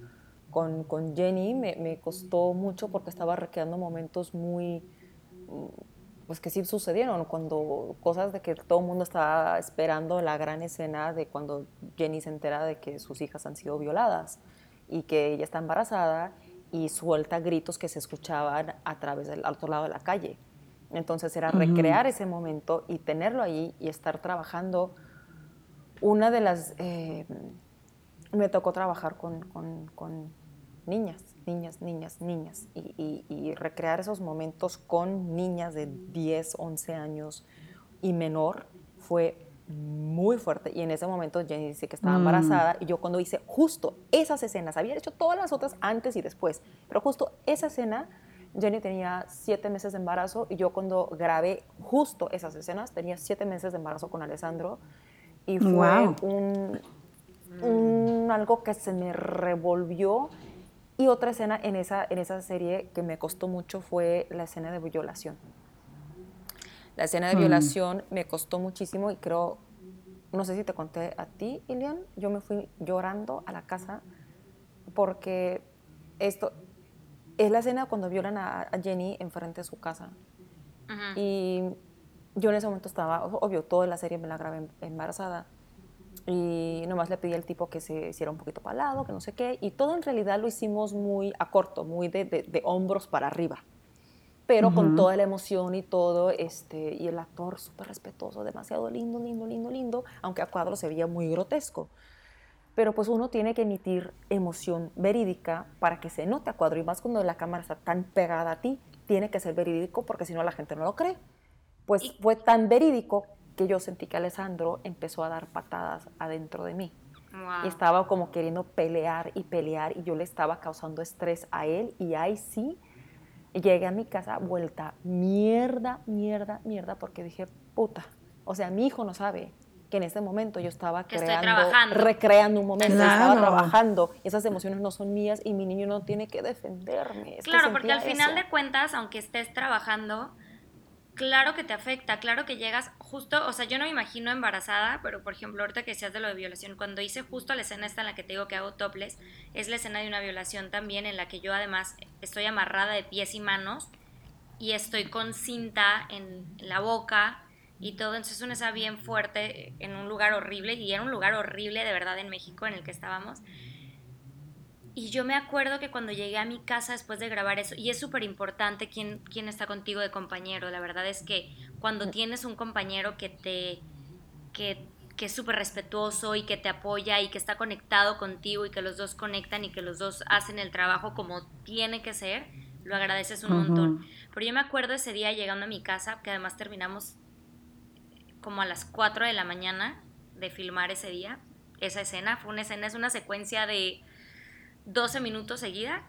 con, Jenny me, me, costó mucho porque estaba recreando momentos muy, pues que sí sucedieron. Cuando cosas de que todo el mundo estaba esperando la gran escena de cuando Jenny se entera de que sus hijas han sido violadas y que ella está embarazada y suelta gritos que se escuchaban a través del otro lado de la calle entonces era recrear ese momento y tenerlo ahí y estar trabajando. Una de las, eh, me tocó trabajar con, niñas, niñas, niñas, niñas, y, recrear esos momentos con niñas de 10, 11 años y menor fue muy fuerte. Y en ese momento Jenny dice que estaba mm. embarazada, y yo cuando hice justo esas escenas, había hecho todas las otras antes y después, pero justo esa escena, Jenny tenía siete meses de embarazo, y yo cuando grabé justo esas escenas, tenía siete meses de embarazo con Alessandro, y fue un un, algo que se me revolvió. Y otra escena en esa, en esa serie que me costó mucho fue la escena de violación. La escena de mm. violación me costó muchísimo y creo, no sé si te conté a ti, Ilian, yo me fui llorando a la casa porque esto es la escena cuando violan a, Jenny enfrente de su casa. Y yo en ese momento estaba, obvio, toda la serie me la grabé embarazada. Y nomás le pedí al tipo que se hiciera un poquito para lado, que no sé qué, y todo en realidad lo hicimos muy a corto, muy de, de, hombros para arriba, pero con toda la emoción y todo, este, y el actor súper respetuoso, demasiado lindo, lindo, lindo, lindo, aunque a cuadro se veía muy grotesco. Pero pues uno tiene que emitir emoción verídica para que se note a cuadro, y más cuando la cámara está tan pegada a ti, tiene que ser verídico porque si no la gente no lo cree. Pues fue tan verídico que yo sentí que Alessandro empezó a dar patadas adentro de mí. Y estaba como queriendo pelear y pelear y yo le estaba causando estrés a él y ahí sí llegué a mi casa vuelta mierda, mierda, mierda porque dije, puta, o sea, mi hijo no sabe que en ese momento yo estaba creando, recreando un momento, estaba trabajando, esas emociones no son mías y mi niño no tiene que defenderme. claro, porque al final de cuentas, aunque estés trabajando, claro que te afecta, claro que llegas justo, o sea, yo no me imagino embarazada, pero por ejemplo, ahorita que decías de lo de violación, cuando hice justo la escena esta en la que te digo que hago toples, es la escena de una violación también en la que yo además estoy amarrada de pies y manos y estoy con cinta en la boca y todo, entonces es una escena bien fuerte en un lugar horrible y era un lugar horrible de verdad en México en el que estábamos. Y yo me acuerdo que cuando llegué a mi casa después de grabar eso, y es súper importante quién, quién está contigo de compañero, la verdad es que cuando tienes un compañero que te, que, que es súper respetuoso y que te apoya y que está conectado contigo y que los dos conectan y que los dos hacen el trabajo como tiene que ser, lo agradeces un montón. Pero yo me acuerdo ese día llegando a mi casa, que además terminamos como a las 4 de la mañana de filmar ese día, esa escena, fue una escena, es una secuencia de 12 minutos seguida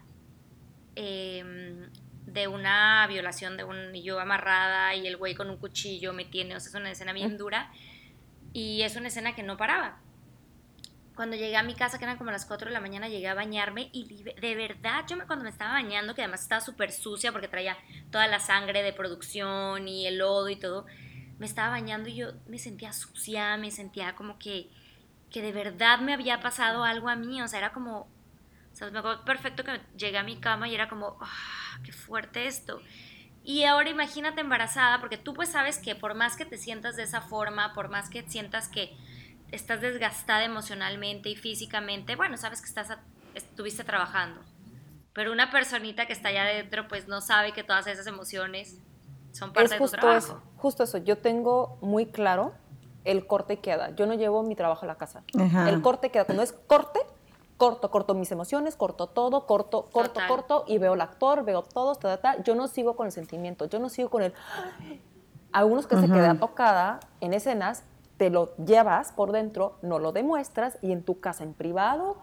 em, de una violación de un yo amarrada y el güey con un cuchillo me tiene, o sea, es una escena bien dura y es una escena que no paraba. Cuando llegué a mi casa, que eran como las 4 de la mañana, llegué a bañarme y de verdad, yo me, cuando me estaba bañando, que además estaba súper sucia porque traía toda la sangre de producción y el lodo y todo, me estaba bañando y yo me sentía sucia, me sentía como que, que de verdad me había pasado algo a mí, o sea, era como perfecto que llegué a mi cama y era como, ah, qué fuerte esto. Y ahora imagínate embarazada, porque tú pues sabes que por más que te sientas de esa forma, por más que sientas que estás desgastada emocionalmente y físicamente, bueno, sabes que estás estuviste trabajando. Pero una personita que está allá adentro pues no sabe que todas esas emociones son parte de tu trabajo. Eso, justo eso. Yo tengo muy claro el corte queda. Yo no llevo mi trabajo a la casa. El corte queda. Cuando es corte, corto, corto mis emociones, corto todo, corto, corto, corto, y veo el actor, veo todo, ta, ta, yo no sigo con el sentimiento, yo no sigo con el... Algunos que se queda tocada en escenas, te lo llevas por dentro, no lo demuestras, y en tu casa en privado,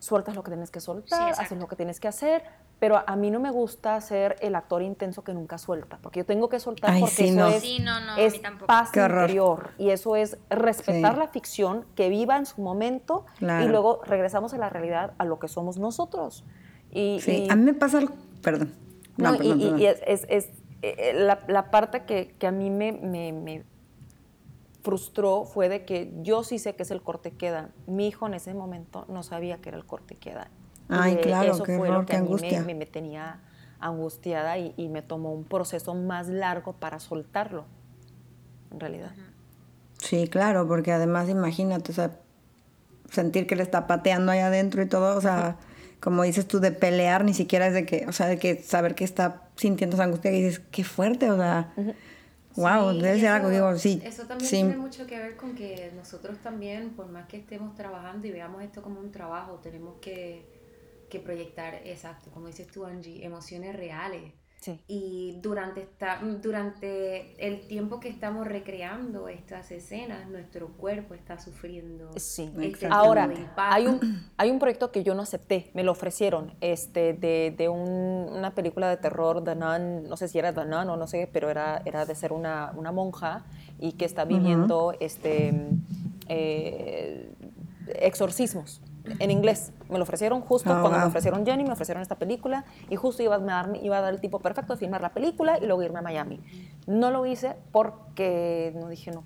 sueltas lo que tienes que soltar, haces lo que tienes que hacer, pero a mí no me gusta ser el actor intenso que nunca suelta, porque yo tengo que soltar porque eso es, paz interior y eso es respetar la ficción, que viva en su momento y luego regresamos a la realidad, a lo que somos nosotros. Y, sí, a mí me pasa algo, perdón. No, y, es, es, eh, la, la, parte que, que a mí me, me, me frustró fue de que yo sí sé que es el corte queda. Mi hijo en ese momento no sabía que era el corte queda. Ay, claro, eso fue lo que a mí me, tenía angustiada y, me tomó un proceso más largo para soltarlo, en realidad. Sí, claro, porque además imagínate, o sea, sentir que le está pateando ahí adentro y todo, o sea, como dices tú, de pelear, ni siquiera es de que, o sea, de que saber que está sintiendo esa angustia y dices, qué fuerte, o sea, Wow, Sí, debe ser algo, digo, sí. Eso también sí. tiene mucho que ver con que nosotros también, por más que estemos trabajando y veamos esto como un trabajo, tenemos que, que proyectar, exacto, como dices tú, Angie, emociones reales. Sí. Y durante, esta, durante el tiempo que estamos recreando estas escenas, nuestro cuerpo está sufriendo. Sí. este Ahora, de hay un, hay un proyecto que yo no acepté, me lo ofrecieron, este, de, de un- una película de terror, The Nun, no sé si era The Nun o no sé, pero era, era de ser una, una monja y que está viviendo este, eh, exorcismos en inglés. Me lo ofrecieron justo Oh, cuando me wow. ofrecieron Jenny, me ofrecieron esta película y justo iba a, dar, iba a dar el tipo perfecto de filmar la película y luego irme a Miami. No lo hice porque no dije no.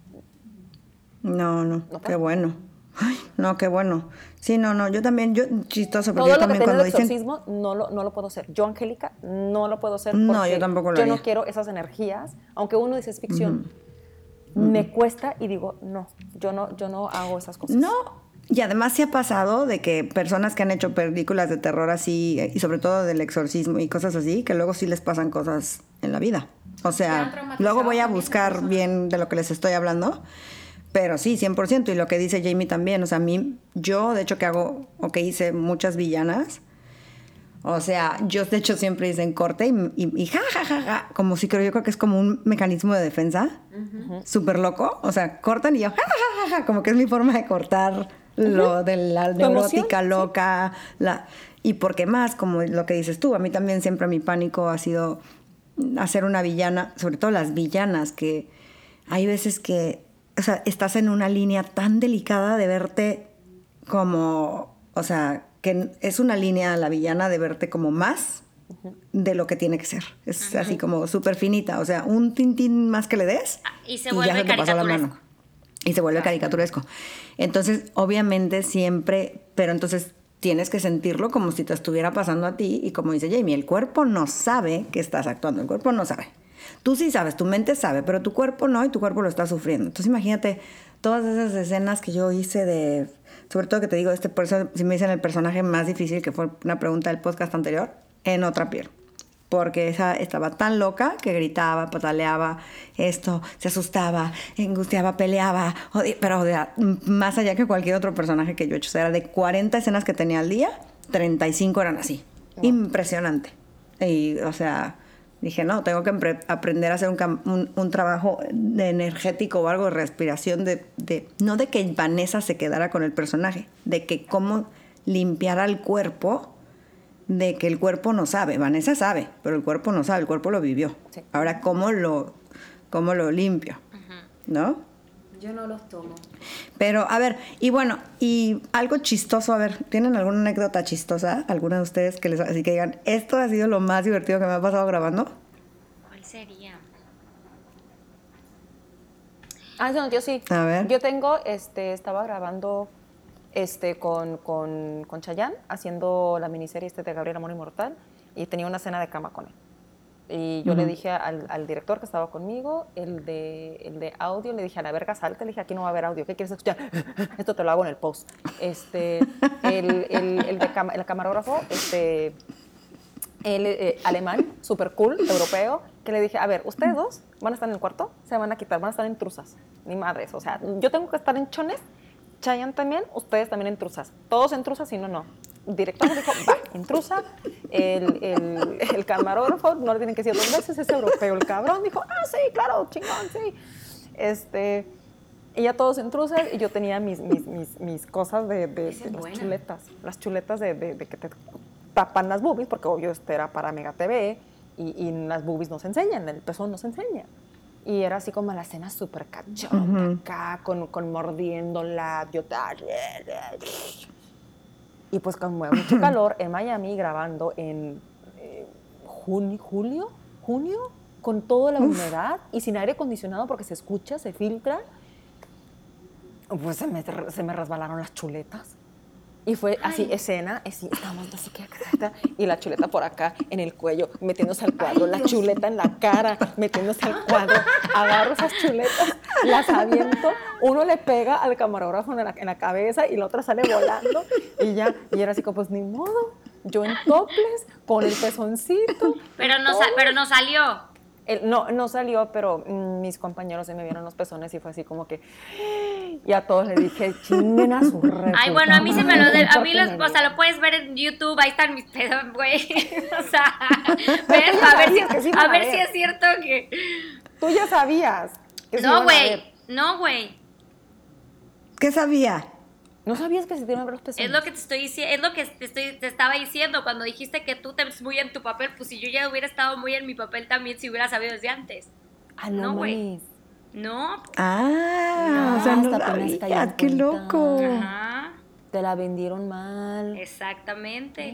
No, no, ¿No qué bueno. Ay, no, qué bueno. Sí, no, no, yo también, yo, chistoso, porque Todo yo lo que también cuando dicen... exorcismo no lo, no lo puedo hacer. Yo, Angélica, no lo puedo hacer. No, yo tampoco lo Yo haría. no quiero esas energías, aunque uno dice es ficción. Me cuesta y digo, no, yo no, yo no hago esas cosas. No, y además se ha pasado de que personas que han hecho películas de terror así, eh, y sobre todo del exorcismo y cosas así, que luego sí les pasan cosas en la vida. O sea, luego voy a buscar bien de lo que les estoy hablando, pero sí, 100%, y lo que dice Jamie también, o sea, a mí, yo de hecho que hago, o que hice muchas villanas, o sea, yo de hecho siempre hice en corte y, y, y ja, ja, ja, ja, como si creo, yo creo que es como un mecanismo de defensa, súper loco, o sea, cortan y yo, ja, ja, ja, ja, como que es mi forma de cortar lo de la emoción, neurótica, sí. loca, la, y porque más, como lo que dices tú, a mí también siempre mi pánico ha sido hacer una villana, sobre todo las villanas, que hay veces que, o sea, estás en una línea tan delicada de verte como, o sea, que es una línea la villana de verte como más de lo que tiene que ser. Es así como súper finita, o sea, un tintín más que le des Ah, y se ya vuelve te pasó la mano. Y se vuelve caricaturesco. Entonces, obviamente siempre, pero entonces tienes que sentirlo como si te estuviera pasando a ti y como dice Jamie, el cuerpo no sabe que estás actuando, el cuerpo no sabe. Tú sí sabes, tu mente sabe, pero tu cuerpo no y tu cuerpo lo está sufriendo. Entonces imagínate todas esas escenas que yo hice de, sobre todo que te digo, este, por eso si me dicen el personaje más difícil, que fue una pregunta del podcast anterior, en otra piel porque esa estaba tan loca que gritaba, pataleaba, esto, se asustaba, angustiaba, peleaba, pero o sea, m- más allá que cualquier otro personaje que yo he hecho. O sea, era de 40 escenas que tenía al día, 35 eran así. Impresionante. Y, o sea, dije, no, tengo que aprender a hacer un, un- un trabajo de energético o algo de respiración, de, de- no de que Vanessa se quedara con el personaje, de que cómo limpiara el cuerpo de que el cuerpo no sabe. Vanessa sabe, pero el cuerpo no sabe, el cuerpo lo vivió. Sí. Ahora, ¿cómo lo, cómo lo limpio? ¿No? Yo no los tomo. Pero, a ver, y bueno, y algo chistoso, a ver, ¿tienen alguna anécdota chistosa? ¿Alguna de ustedes que les así que digan, esto ha sido lo más divertido que me ha pasado grabando? ¿Cuál sería? Ah, no, yo sí. A ver. Yo tengo, este, estaba grabando este, con, con, con Chayanne, haciendo la miniserie este de Gabriel Amor Inmortal, y tenía una cena de cama con él. Y yo le dije al, al director que estaba conmigo, el de, el de audio, le dije a la verga salte, le dije aquí no va a haber audio, ¿qué quieres escuchar? Esto te lo hago en el post. Este, el, el, el, de el camarógrafo, este, el eh, alemán, súper cool, europeo, que le dije, a ver, ustedes dos van a estar en el cuarto, se van a quitar, van a estar en truzas, ni madres, o sea, yo tengo que estar en chones, Chayanne también, ustedes también en truzas, todos en truzas y no, no. El director me dijo, va, en truza, el, el, el camarógrafo, no le tienen que decir dos veces, es europeo, el cabrón dijo, ah, sí, claro, chingón, sí. Este, y ya todos en truzas y yo tenía mis, mis, mis, mis cosas de, de- de las chuletas, las chuletas de, de- de que te tapan las boobies, porque obvio este era para Mega TV y, y las boobies no se enseñan, el pezón no se enseña. Y era así como la escena súper cachonda acá, con, con mordiendo labio. tal. Y pues con mucho calor en Miami grabando en eh, juni- julio, junio, con toda la humedad y sin aire acondicionado porque se escucha, se filtra. Pues se me, se me resbalaron las chuletas. Y fue así, escena, así, estábamos así que y la chuleta por acá en el cuello, metiéndose al cuadro, la chuleta en la cara, metiéndose al cuadro, agarro esas chuletas, las aviento, uno le pega al camarógrafo en la, en la cabeza y la otra sale volando y ya, y era así como, pues ni modo, yo en toples, con el pezoncito. Pero no, todo. pero no salió. No, no salió, pero mm, mis compañeros se me vieron los pezones y fue así como que. Y a todos le dije, chinguen a su Ay, bueno, a mí se me lo. De, a mí los. O sea, lo puedes ver en YouTube, ahí están mis pedos, güey. o sea, a, ver si, a ver si es cierto que. Tú ya sabías. no, güey. No, güey. ¿Qué sabía? ¿No sabías que se ver los pezones? Es lo que te estoy diciendo, es lo que te, estoy, te estaba diciendo cuando dijiste que tú te ves muy en tu papel, pues si yo ya hubiera estado muy en mi papel también si hubiera sabido desde antes. Ah, no, güey. No. Ah, o sea, no sabía, qué loco. Ajá. Te la vendieron mal. Exactamente.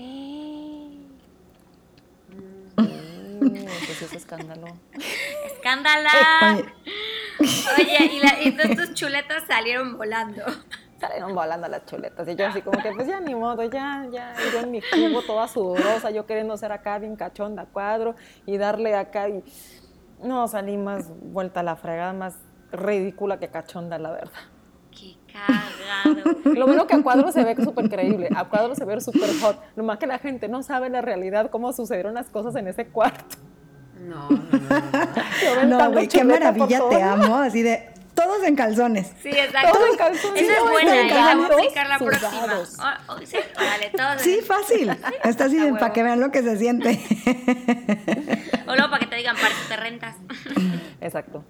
Mm, pues es escándalo. Escándala. Oye, y, la, y tus chuletas salieron volando salieron volando las chuletas. Y yo así como que, pues ya ni modo, ya, ya. yo en mi cubo toda sudorosa, yo queriendo ser acá bien cachonda cuadro y darle acá y... No, salí más vuelta a la fregada, más ridícula que cachonda, la verdad. Qué cagado. Lo bueno que a cuadro se ve súper creíble, a cuadro se ve súper hot. Nomás que la gente no sabe la realidad, cómo sucedieron las cosas en ese cuarto. No, no, no. No, güey, qué maravilla, te amo. Así de, todos en calzones. Sí, exacto. Todos en calzones. Esa es buena, ¿eh? la voy a aplicar la próxima. Oh, oh, sí, todos sí, fácil. Está así para que vean lo que se siente. O luego para que te digan, para que te rentas. Exacto.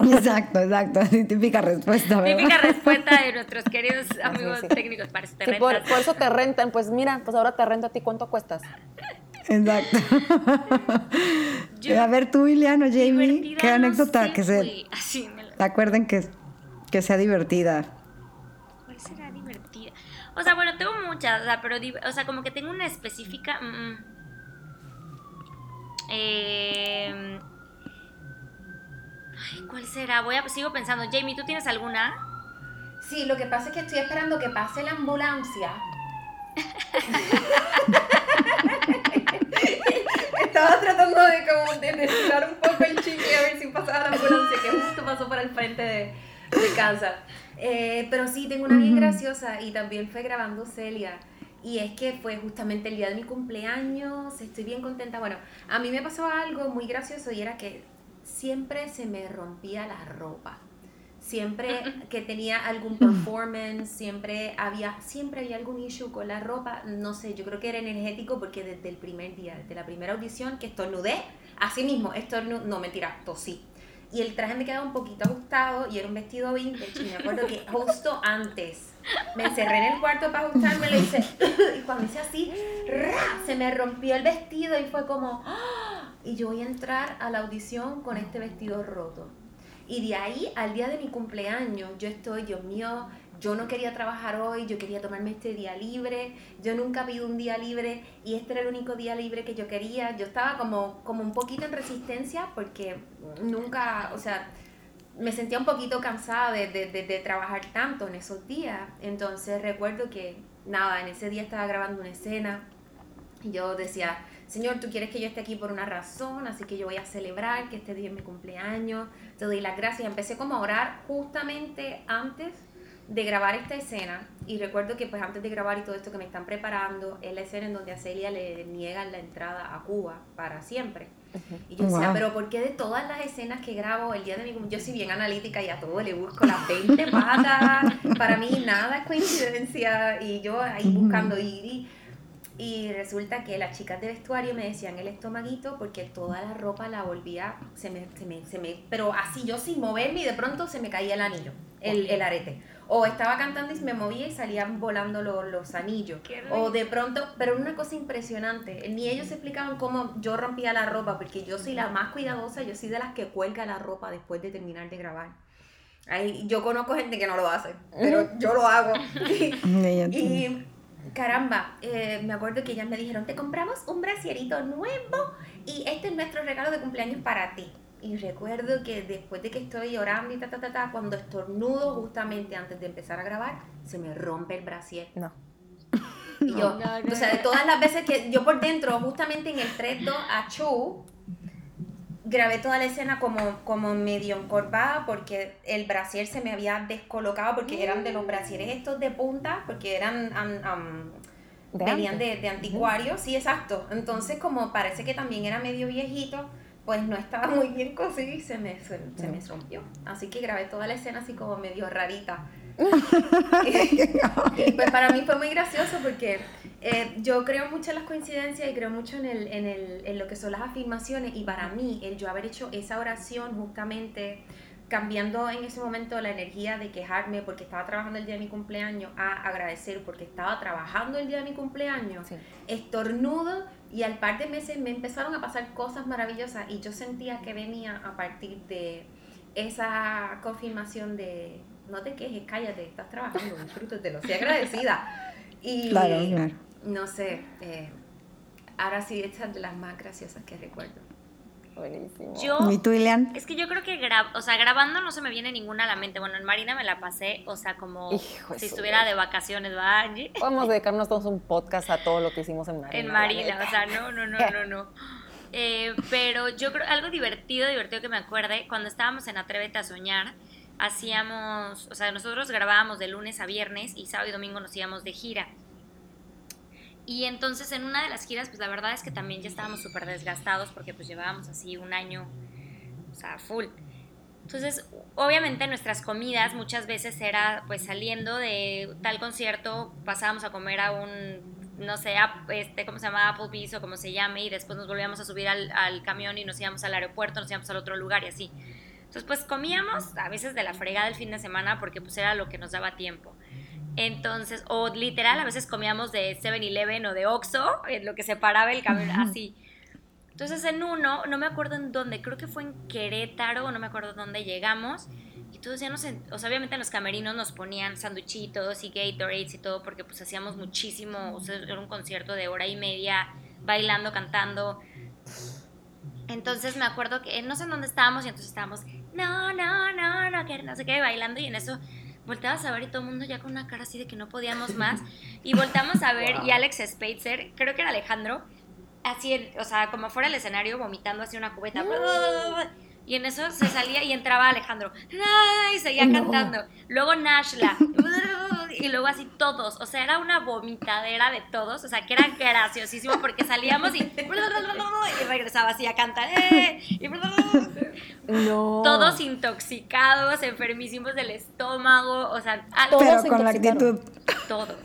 Exacto, exacto. Típica respuesta, ¿verdad? Típica respuesta de nuestros queridos amigos técnicos, para que te rentas. Por, por, eso te rentan. Pues mira, pues ahora te rento a ti. ¿Cuánto cuestas? Exacto. a ver tú, Iliano, Jamie, qué anécdota que se... Así Acuerden que, que sea divertida. ¿Cuál será divertida? O sea, bueno, tengo muchas, o sea, pero, o sea, como que tengo una específica. Mm, eh, ay, ¿Cuál será? Voy a, sigo pensando. Jamie, ¿tú tienes alguna? Sí, lo que pasa es que estoy esperando que pase la ambulancia. Estaba tratando de como de mezclar un poco el chicle a ver si pasaba la ambulancia que justo pasó por el frente de, de casa. Eh, pero sí, tengo una bien graciosa y también fue grabando Celia. Y es que fue justamente el día de mi cumpleaños, estoy bien contenta. Bueno, a mí me pasó algo muy gracioso y era que siempre se me rompía la ropa siempre que tenía algún performance, siempre había, siempre había algún issue con la ropa, no sé, yo creo que era energético porque desde el primer día, desde la primera audición que estornudé, así mismo, estornudé, no mentira, tosí. Y el traje me quedaba un poquito ajustado y era un vestido vintage. Y me acuerdo que justo antes me encerré en el cuarto para ajustarme y hice, y cuando hice así, se me rompió el vestido y fue como, ¡ah! y yo voy a entrar a la audición con este vestido roto. Y de ahí al día de mi cumpleaños, yo estoy, Dios mío, yo no quería trabajar hoy, yo quería tomarme este día libre, yo nunca pido un día libre y este era el único día libre que yo quería. Yo estaba como, como un poquito en resistencia porque nunca, o sea, me sentía un poquito cansada de, de, de, trabajar tanto en esos días. Entonces recuerdo que, nada, en ese día estaba grabando una escena y yo decía, Señor, tú quieres que yo esté aquí por una razón, así que yo voy a celebrar que este día es mi cumpleaños, te doy las gracias. Empecé como a orar justamente antes de grabar esta escena. Y recuerdo que pues antes de grabar y todo esto que me están preparando es la escena en donde a Celia le niegan la entrada a Cuba para siempre. Y yo decía, pero ¿por qué de todas las escenas que grabo el día de mi cumpleaños, yo soy bien analítica y a todo le busco las 20 patas, para mí nada es coincidencia y yo ahí buscando y y resulta que las chicas de vestuario me decían el estomaguito porque toda la ropa la volvía, se me, se me, se me pero así yo sin moverme y de pronto se me caía el anillo, el, el arete. O estaba cantando y me movía y salían volando los, los anillos. O de pronto, pero una cosa impresionante, ni ellos explicaban cómo yo rompía la ropa, porque yo soy la más cuidadosa, yo soy de las que cuelga la ropa después de terminar de grabar. Ahí, yo conozco gente que no lo hace, pero yo lo hago. y caramba, eh, me acuerdo que ellas me dijeron, te compramos un brasierito nuevo y este es nuestro regalo de cumpleaños para ti. Y recuerdo que después de que estoy llorando y ta, ta, ta, ta, cuando estornudo justamente antes de empezar a grabar, se me rompe el brasier. No. Y yo, o sea, de todas las veces que yo por dentro, justamente en el 3-2 a Chu, grabé toda la escena como, como medio encorvada porque el brasier se me había descolocado porque eran de los brasieres estos de punta, porque eran... venían de, de, anticuario, sí, exacto. Entonces como parece que también era medio viejito, pues no estaba muy bien cosido y se me, se, me rompió. Así que grabé toda la escena así como medio rarita. pues para mí fue muy gracioso porque eh, yo creo mucho en las coincidencias y creo mucho en, el, en, el, en lo que son las afirmaciones y para mí el yo haber hecho esa oración justamente cambiando en ese momento la energía de quejarme porque estaba trabajando el día de mi cumpleaños a agradecer porque estaba trabajando el día de mi cumpleaños, estornudo y al par de meses me empezaron a pasar cosas maravillosas y yo sentía que venía a partir de esa confirmación de no te quejes, cállate, estás trabajando, disfrútatelo, sea agradecida. Y no sé, eh, ahora sí, esta es de las más graciosas que recuerdo. Buenísimo. Yo, ¿Y tú, Ilian? Es que yo creo que o sea, grabando no se me viene ninguna a la mente. Bueno, en Marina me la pasé, o sea, como si estuviera de vacaciones, ¿va, Angie? Podemos dedicarnos todos un podcast a todo lo que hicimos en Marina. En Marina, o sea, no, no, no, no, no. Eh, pero yo creo, algo divertido, divertido que me acuerde, cuando estábamos en Atrévete a Soñar, hacíamos, o sea, nosotros grabábamos de lunes a viernes y sábado y domingo nos íbamos de gira. Y entonces en una de las giras, pues la verdad es que también ya estábamos súper desgastados porque pues llevábamos así un año, o sea, full. Entonces, obviamente nuestras comidas muchas veces era pues saliendo de tal concierto, pasábamos a comer a un, no sé, este, ¿cómo se llama? Applebee's o como se llame, y después nos volvíamos a subir al, al camión y nos íbamos al aeropuerto, nos íbamos al otro lugar y así. Entonces, pues comíamos a veces de la fregada el fin de semana porque pues era lo que nos daba tiempo. Entonces, o literal, a veces comíamos de 7-Eleven o de Oxxo, en lo que separaba el camino, así. Entonces, en uno, no me acuerdo en dónde, creo que fue en Querétaro, no me acuerdo dónde llegamos. Y todos ya nos, o sea, obviamente en los camerinos nos ponían sanduchitos y Gatorades y todo, porque pues hacíamos muchísimo, o sea, era un concierto de hora y media, bailando, cantando. Entonces me acuerdo que no sé en dónde estábamos y entonces estábamos, no, no, no, no, que no sé qué, bailando y en eso volteabas a ver y todo el mundo ya con una cara así de que no podíamos más. Y volteamos a ver y Alex Spacer, creo que era Alejandro, así, o sea, como fuera del escenario, vomitando así una cubeta. Y en eso se salía y entraba Alejandro. Y seguía cantando. Luego Nashla. Y luego así todos. O sea, era una vomitadera de todos. O sea, que era graciosísimo porque salíamos y, y regresaba así a cantar. ¡eh! Y todos intoxicados, enfermísimos del estómago. O sea, pero con la actitud. Todos.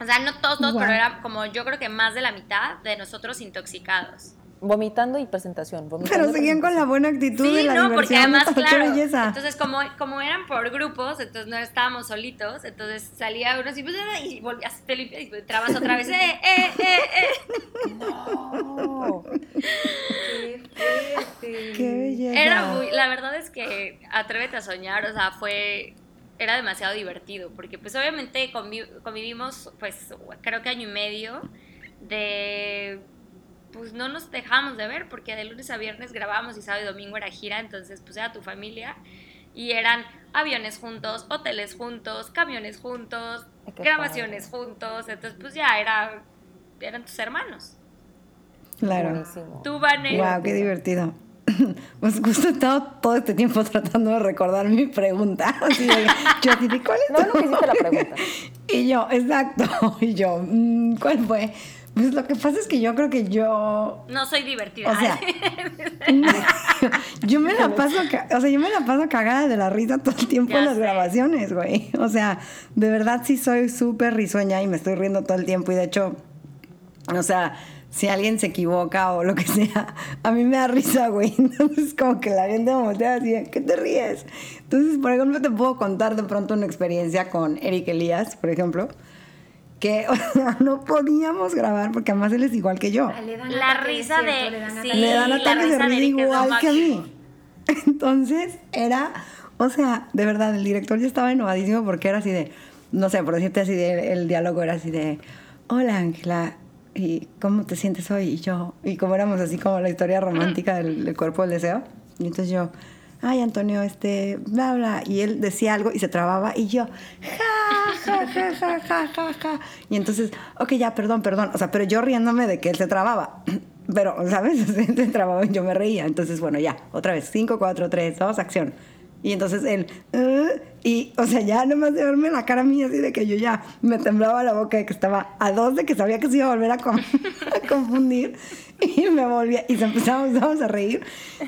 O sea, no todos, todos, pero era como yo creo que más de la mitad de nosotros intoxicados. Vomitando y presentación. Pero seguían con la buena actitud sí, de la no, porque además, claro, entonces como, como eran por grupos, entonces no estábamos solitos, entonces salía uno así, y volvías, te limpias y entrabas otra vez, ¡eh, eh, eh, eh! ¡No! ¡Qué fuerte! ¡Qué belleza! Era muy, la verdad es que Atrévete a Soñar, o sea, fue, era demasiado divertido, porque pues obviamente convivimos, pues creo que año y medio de pues no nos dejamos de ver porque de lunes a viernes grabábamos y sábado y domingo era gira, entonces pues era tu familia y eran aviones juntos, hoteles juntos, camiones juntos, grabaciones juntos, entonces pues ya era, eran tus hermanos. Claro. Buenísimo. Tú, Vanessa. Wow, qué divertido. Pues justo he estado todo este tiempo tratando de recordar mi pregunta. Así de, yo así ¿cuál es? No, no hiciste la pregunta. Y yo, exacto. Y yo, mm, ¿cuál fue? Pues lo que pasa es que yo creo que yo... No soy divertida. O sea, yo me la paso, o sea, yo me la paso cagada de la risa todo el tiempo en las grabaciones, güey. O sea, de verdad sí soy súper risueña y me estoy riendo todo el tiempo y de hecho, o sea, si alguien se equivoca o lo que sea, a mí me da risa, güey. Entonces como que la gente me voltea así, ¿qué te ríes? Entonces, por ejemplo, te puedo contar de pronto una experiencia con Eric Elías, por ejemplo que no podíamos grabar porque además él es igual que yo. La risa de... Le dan ataques de risa igual que a mí. Entonces era, o sea, de verdad, el director ya estaba enojadísimo porque era así de, no sé, por decirte así, de, el diálogo era así de, hola Ángela, ¿y cómo te sientes hoy? Y yo, y como éramos así como la historia romántica del, del cuerpo del deseo. Y entonces yo, ay Antonio, este, bla, bla, y él decía algo y se trababa y yo, ja, ja, ja, ja, ja, ja, ja. Y entonces, ok, ya, perdón, perdón, o sea, pero yo riéndome de que él se trababa. Pero, ¿sabes? Se trababa y yo me reía. Entonces, bueno, ya, otra vez, 5, 4, 3, 2, acción. Y entonces él, "Uh", y, o sea, ya nomás de verme la cara mía, así de que yo ya me temblaba la boca de que estaba a dos de que sabía que se iba a volver a, a confundir. Y me volvía, y se empezamos, empezamos a reír.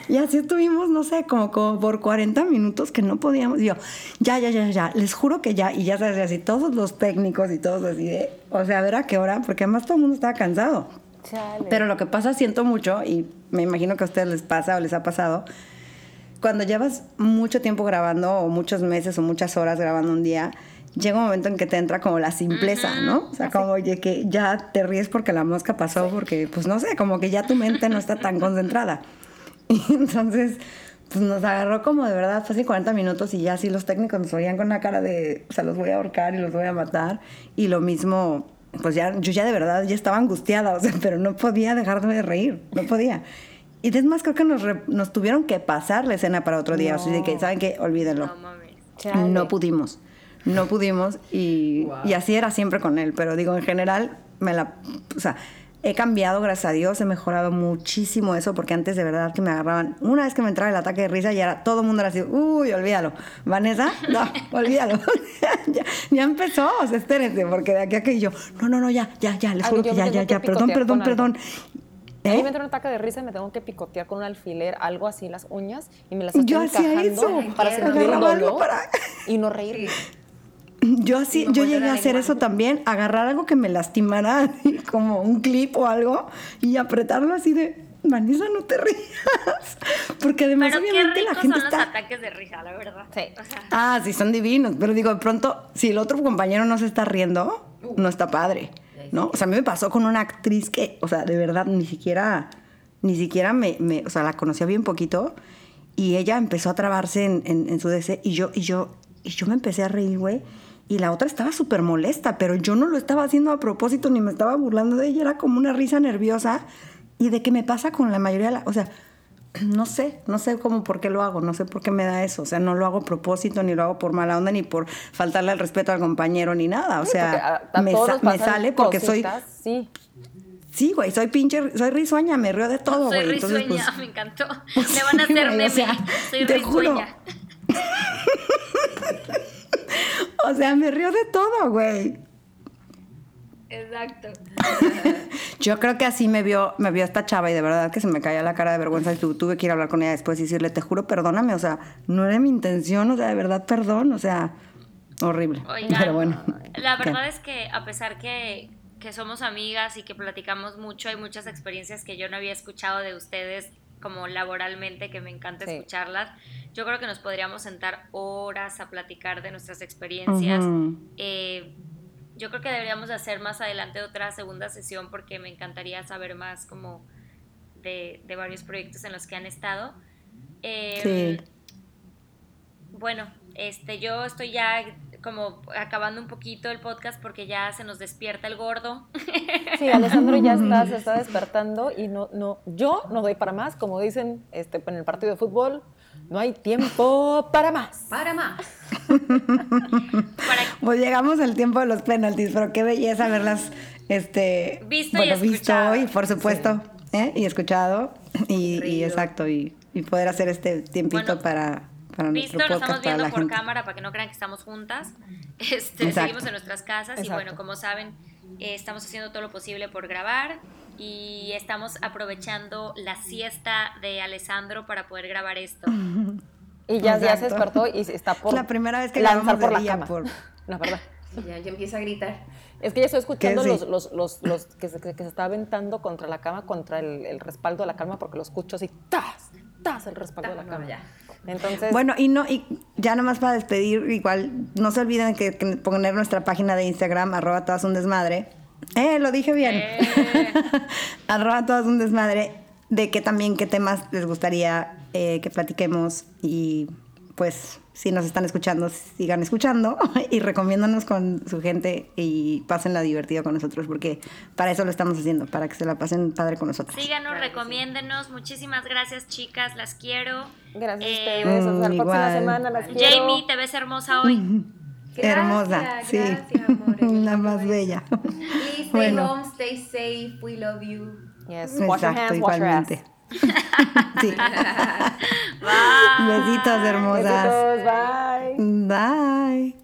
Y así estuvimos, no sé, como, como por 40 minutos que no podíamos. Y yo, ya, ya, ya, ya, les juro que ya. Y ya sabes, así todos los técnicos y todos así de, o sea, a ver a qué hora, porque además todo el mundo estaba cansado. Chale. Pero lo que pasa, siento mucho, y me imagino que a ustedes les pasa o les ha pasado, cuando llevas mucho tiempo grabando, o muchos meses o muchas horas grabando un día, llega un momento en que te entra como la simpleza, ¿no? O sea, como oye, que ya te ríes porque la mosca pasó, porque, pues no sé, como que ya tu mente no está tan concentrada. Y entonces, pues nos agarró como de verdad, fue así 40 minutos y ya así los técnicos nos oían con una cara de, o sea, los voy a ahorcar y los voy a matar. Y lo mismo, pues ya, yo ya de verdad ya estaba angustiada, o sea, pero no podía dejarme de reír, no podía. Y es más, creo que nos, re- nos tuvieron que pasar la escena para otro día, o sea, de que, ¿saben qué? Olvídenlo. No mames. No pudimos, no pudimos y, y así era siempre con él, pero digo, en general, me la, o sea, he cambiado, gracias a Dios, he mejorado muchísimo eso, porque antes de verdad que me agarraban, una vez que me entraba el ataque de risa, ya era, todo el mundo era así, uy, olvídalo, Vanessa, no, olvídalo, ya, ya empezó, o sea, espérense, porque de aquí a que yo, no, no, no, ya, ya, ya, les juro que ya, ya, ya, perdón, picotear perdón, perdón. A mí ¿Eh? me entra un ataque de risa y me tengo que picotear con un alfiler, algo así, las uñas, y me las Yo estoy hacía encajando eso, para sentir dolor para- y no reír. Yo así, yo llegué a hacer eso también, agarrar algo que me lastimara, como un clip o algo, y apretarlo así de, Vanessa, no te rías. Porque además Pero obviamente la gente son está... los ataques de risa, la verdad. Sí. O sea, Ah, sí, son divinos, pero digo, de pronto, si el otro compañero no se está riendo, no está padre, ¿no? O sea, a mí me pasó con una actriz que, o sea, de verdad, ni siquiera, ni siquiera me, o sea, la conocía bien poquito, y ella empezó a trabarse en, su DC, y yo, y yo, y yo me empecé a reír, güey, y la otra estaba súper molesta, pero yo no lo estaba haciendo a propósito, ni me estaba burlando de ella, era como una risa nerviosa, y de que me pasa con la mayoría de la, o sea, no sé, no sé cómo por qué lo hago, no sé por qué me da eso, o sea, no lo hago a propósito, ni lo hago por mala onda, ni por faltarle el respeto al compañero, ni nada, o Sí, sea, a- a me, sa- sale porque soy, cositas, Sí. sí, güey, soy pinche, soy risueña, me río de todo, soy güey, entonces risueña, pues, me encantó. pues, Me van a sí, hacer güey, o meme. sea, soy te juro. risueña. o sea, me río de todo, güey. Exacto. Yo creo que así me vio, me vio esta chava y de verdad que se me caía la cara de vergüenza y tu- tuve que ir a hablar con ella después y decirle, te juro, perdóname, o sea, no era mi intención, o sea, de verdad, perdón, o sea, horrible. Oigan, Pero bueno. La ¿qué? verdad es que a pesar que, que somos amigas y que platicamos mucho, hay muchas experiencias que yo no había escuchado de ustedes como laboralmente, que me encanta Sí. escucharlas. Yo creo que nos podríamos sentar horas a platicar de nuestras experiencias. Eh, yo creo que deberíamos de hacer más adelante otra segunda sesión porque me encantaría saber más como de, de varios proyectos en los que han estado. Eh, Sí. Bueno, este, yo estoy ya como acabando un poquito el podcast porque ya se nos despierta el gordo. Sí, Alessandro ya está, se está despertando y no, no, yo no doy para más, como dicen este, en el partido de fútbol, no hay tiempo para más. Para más. Para Pues llegamos al tiempo de los penaltis, pero qué belleza verlas, este, Visto y bueno, visto escuchado. y por supuesto, ¿eh? y escuchado, y, y exacto, y, y poder hacer este tiempito Bueno, para, para visto, nuestro lo estamos para viendo por gente. cámara para que no crean que estamos juntas. Este, seguimos en nuestras casas y bueno, como saben, eh, estamos haciendo todo lo posible por grabar y estamos aprovechando la siesta de Alessandro para poder grabar esto. Y ya, ya se despertó y está por Es la primera vez que lanzar por de la día, cama. por- La verdad. Sí, ya, ya empieza a gritar. Es que ya estoy escuchando ¿Qué? los, Sí. los, los, los que, se, que se está aventando contra la cama, contra el, el respaldo de la cama, porque lo escucho así, ¡tas! ¡tas! El respaldo de la No, cama. ya. Entonces, Bueno, y no, y ya nada más para despedir, igual, no se olviden que, que poner nuestra página de Instagram, arroba todas un desmadre. Eh, lo dije bien. Eh. arroba todas un desmadre, de qué también, qué temas les gustaría eh, que platiquemos y pues si nos están escuchando, sigan escuchando y recomiéndanos con su gente y pásenla divertido con nosotros porque para eso lo estamos haciendo, para que se la pasen padre con nosotros. Síganos, Claro que sí. recomiéndenos. Muchísimas gracias, chicas. Las quiero. gracias Eh, a ustedes. Hasta la próxima semana. Las quiero. Jamie, te ves hermosa hoy. Hermosa, Gracias, sí. gracias. La más bella. Please stay Bueno. home, stay safe. We love you. Yes, wash your Exacto, hands, wash your ass. igualmente. sí. Besitos hermosas. Besitos, bye. Bye.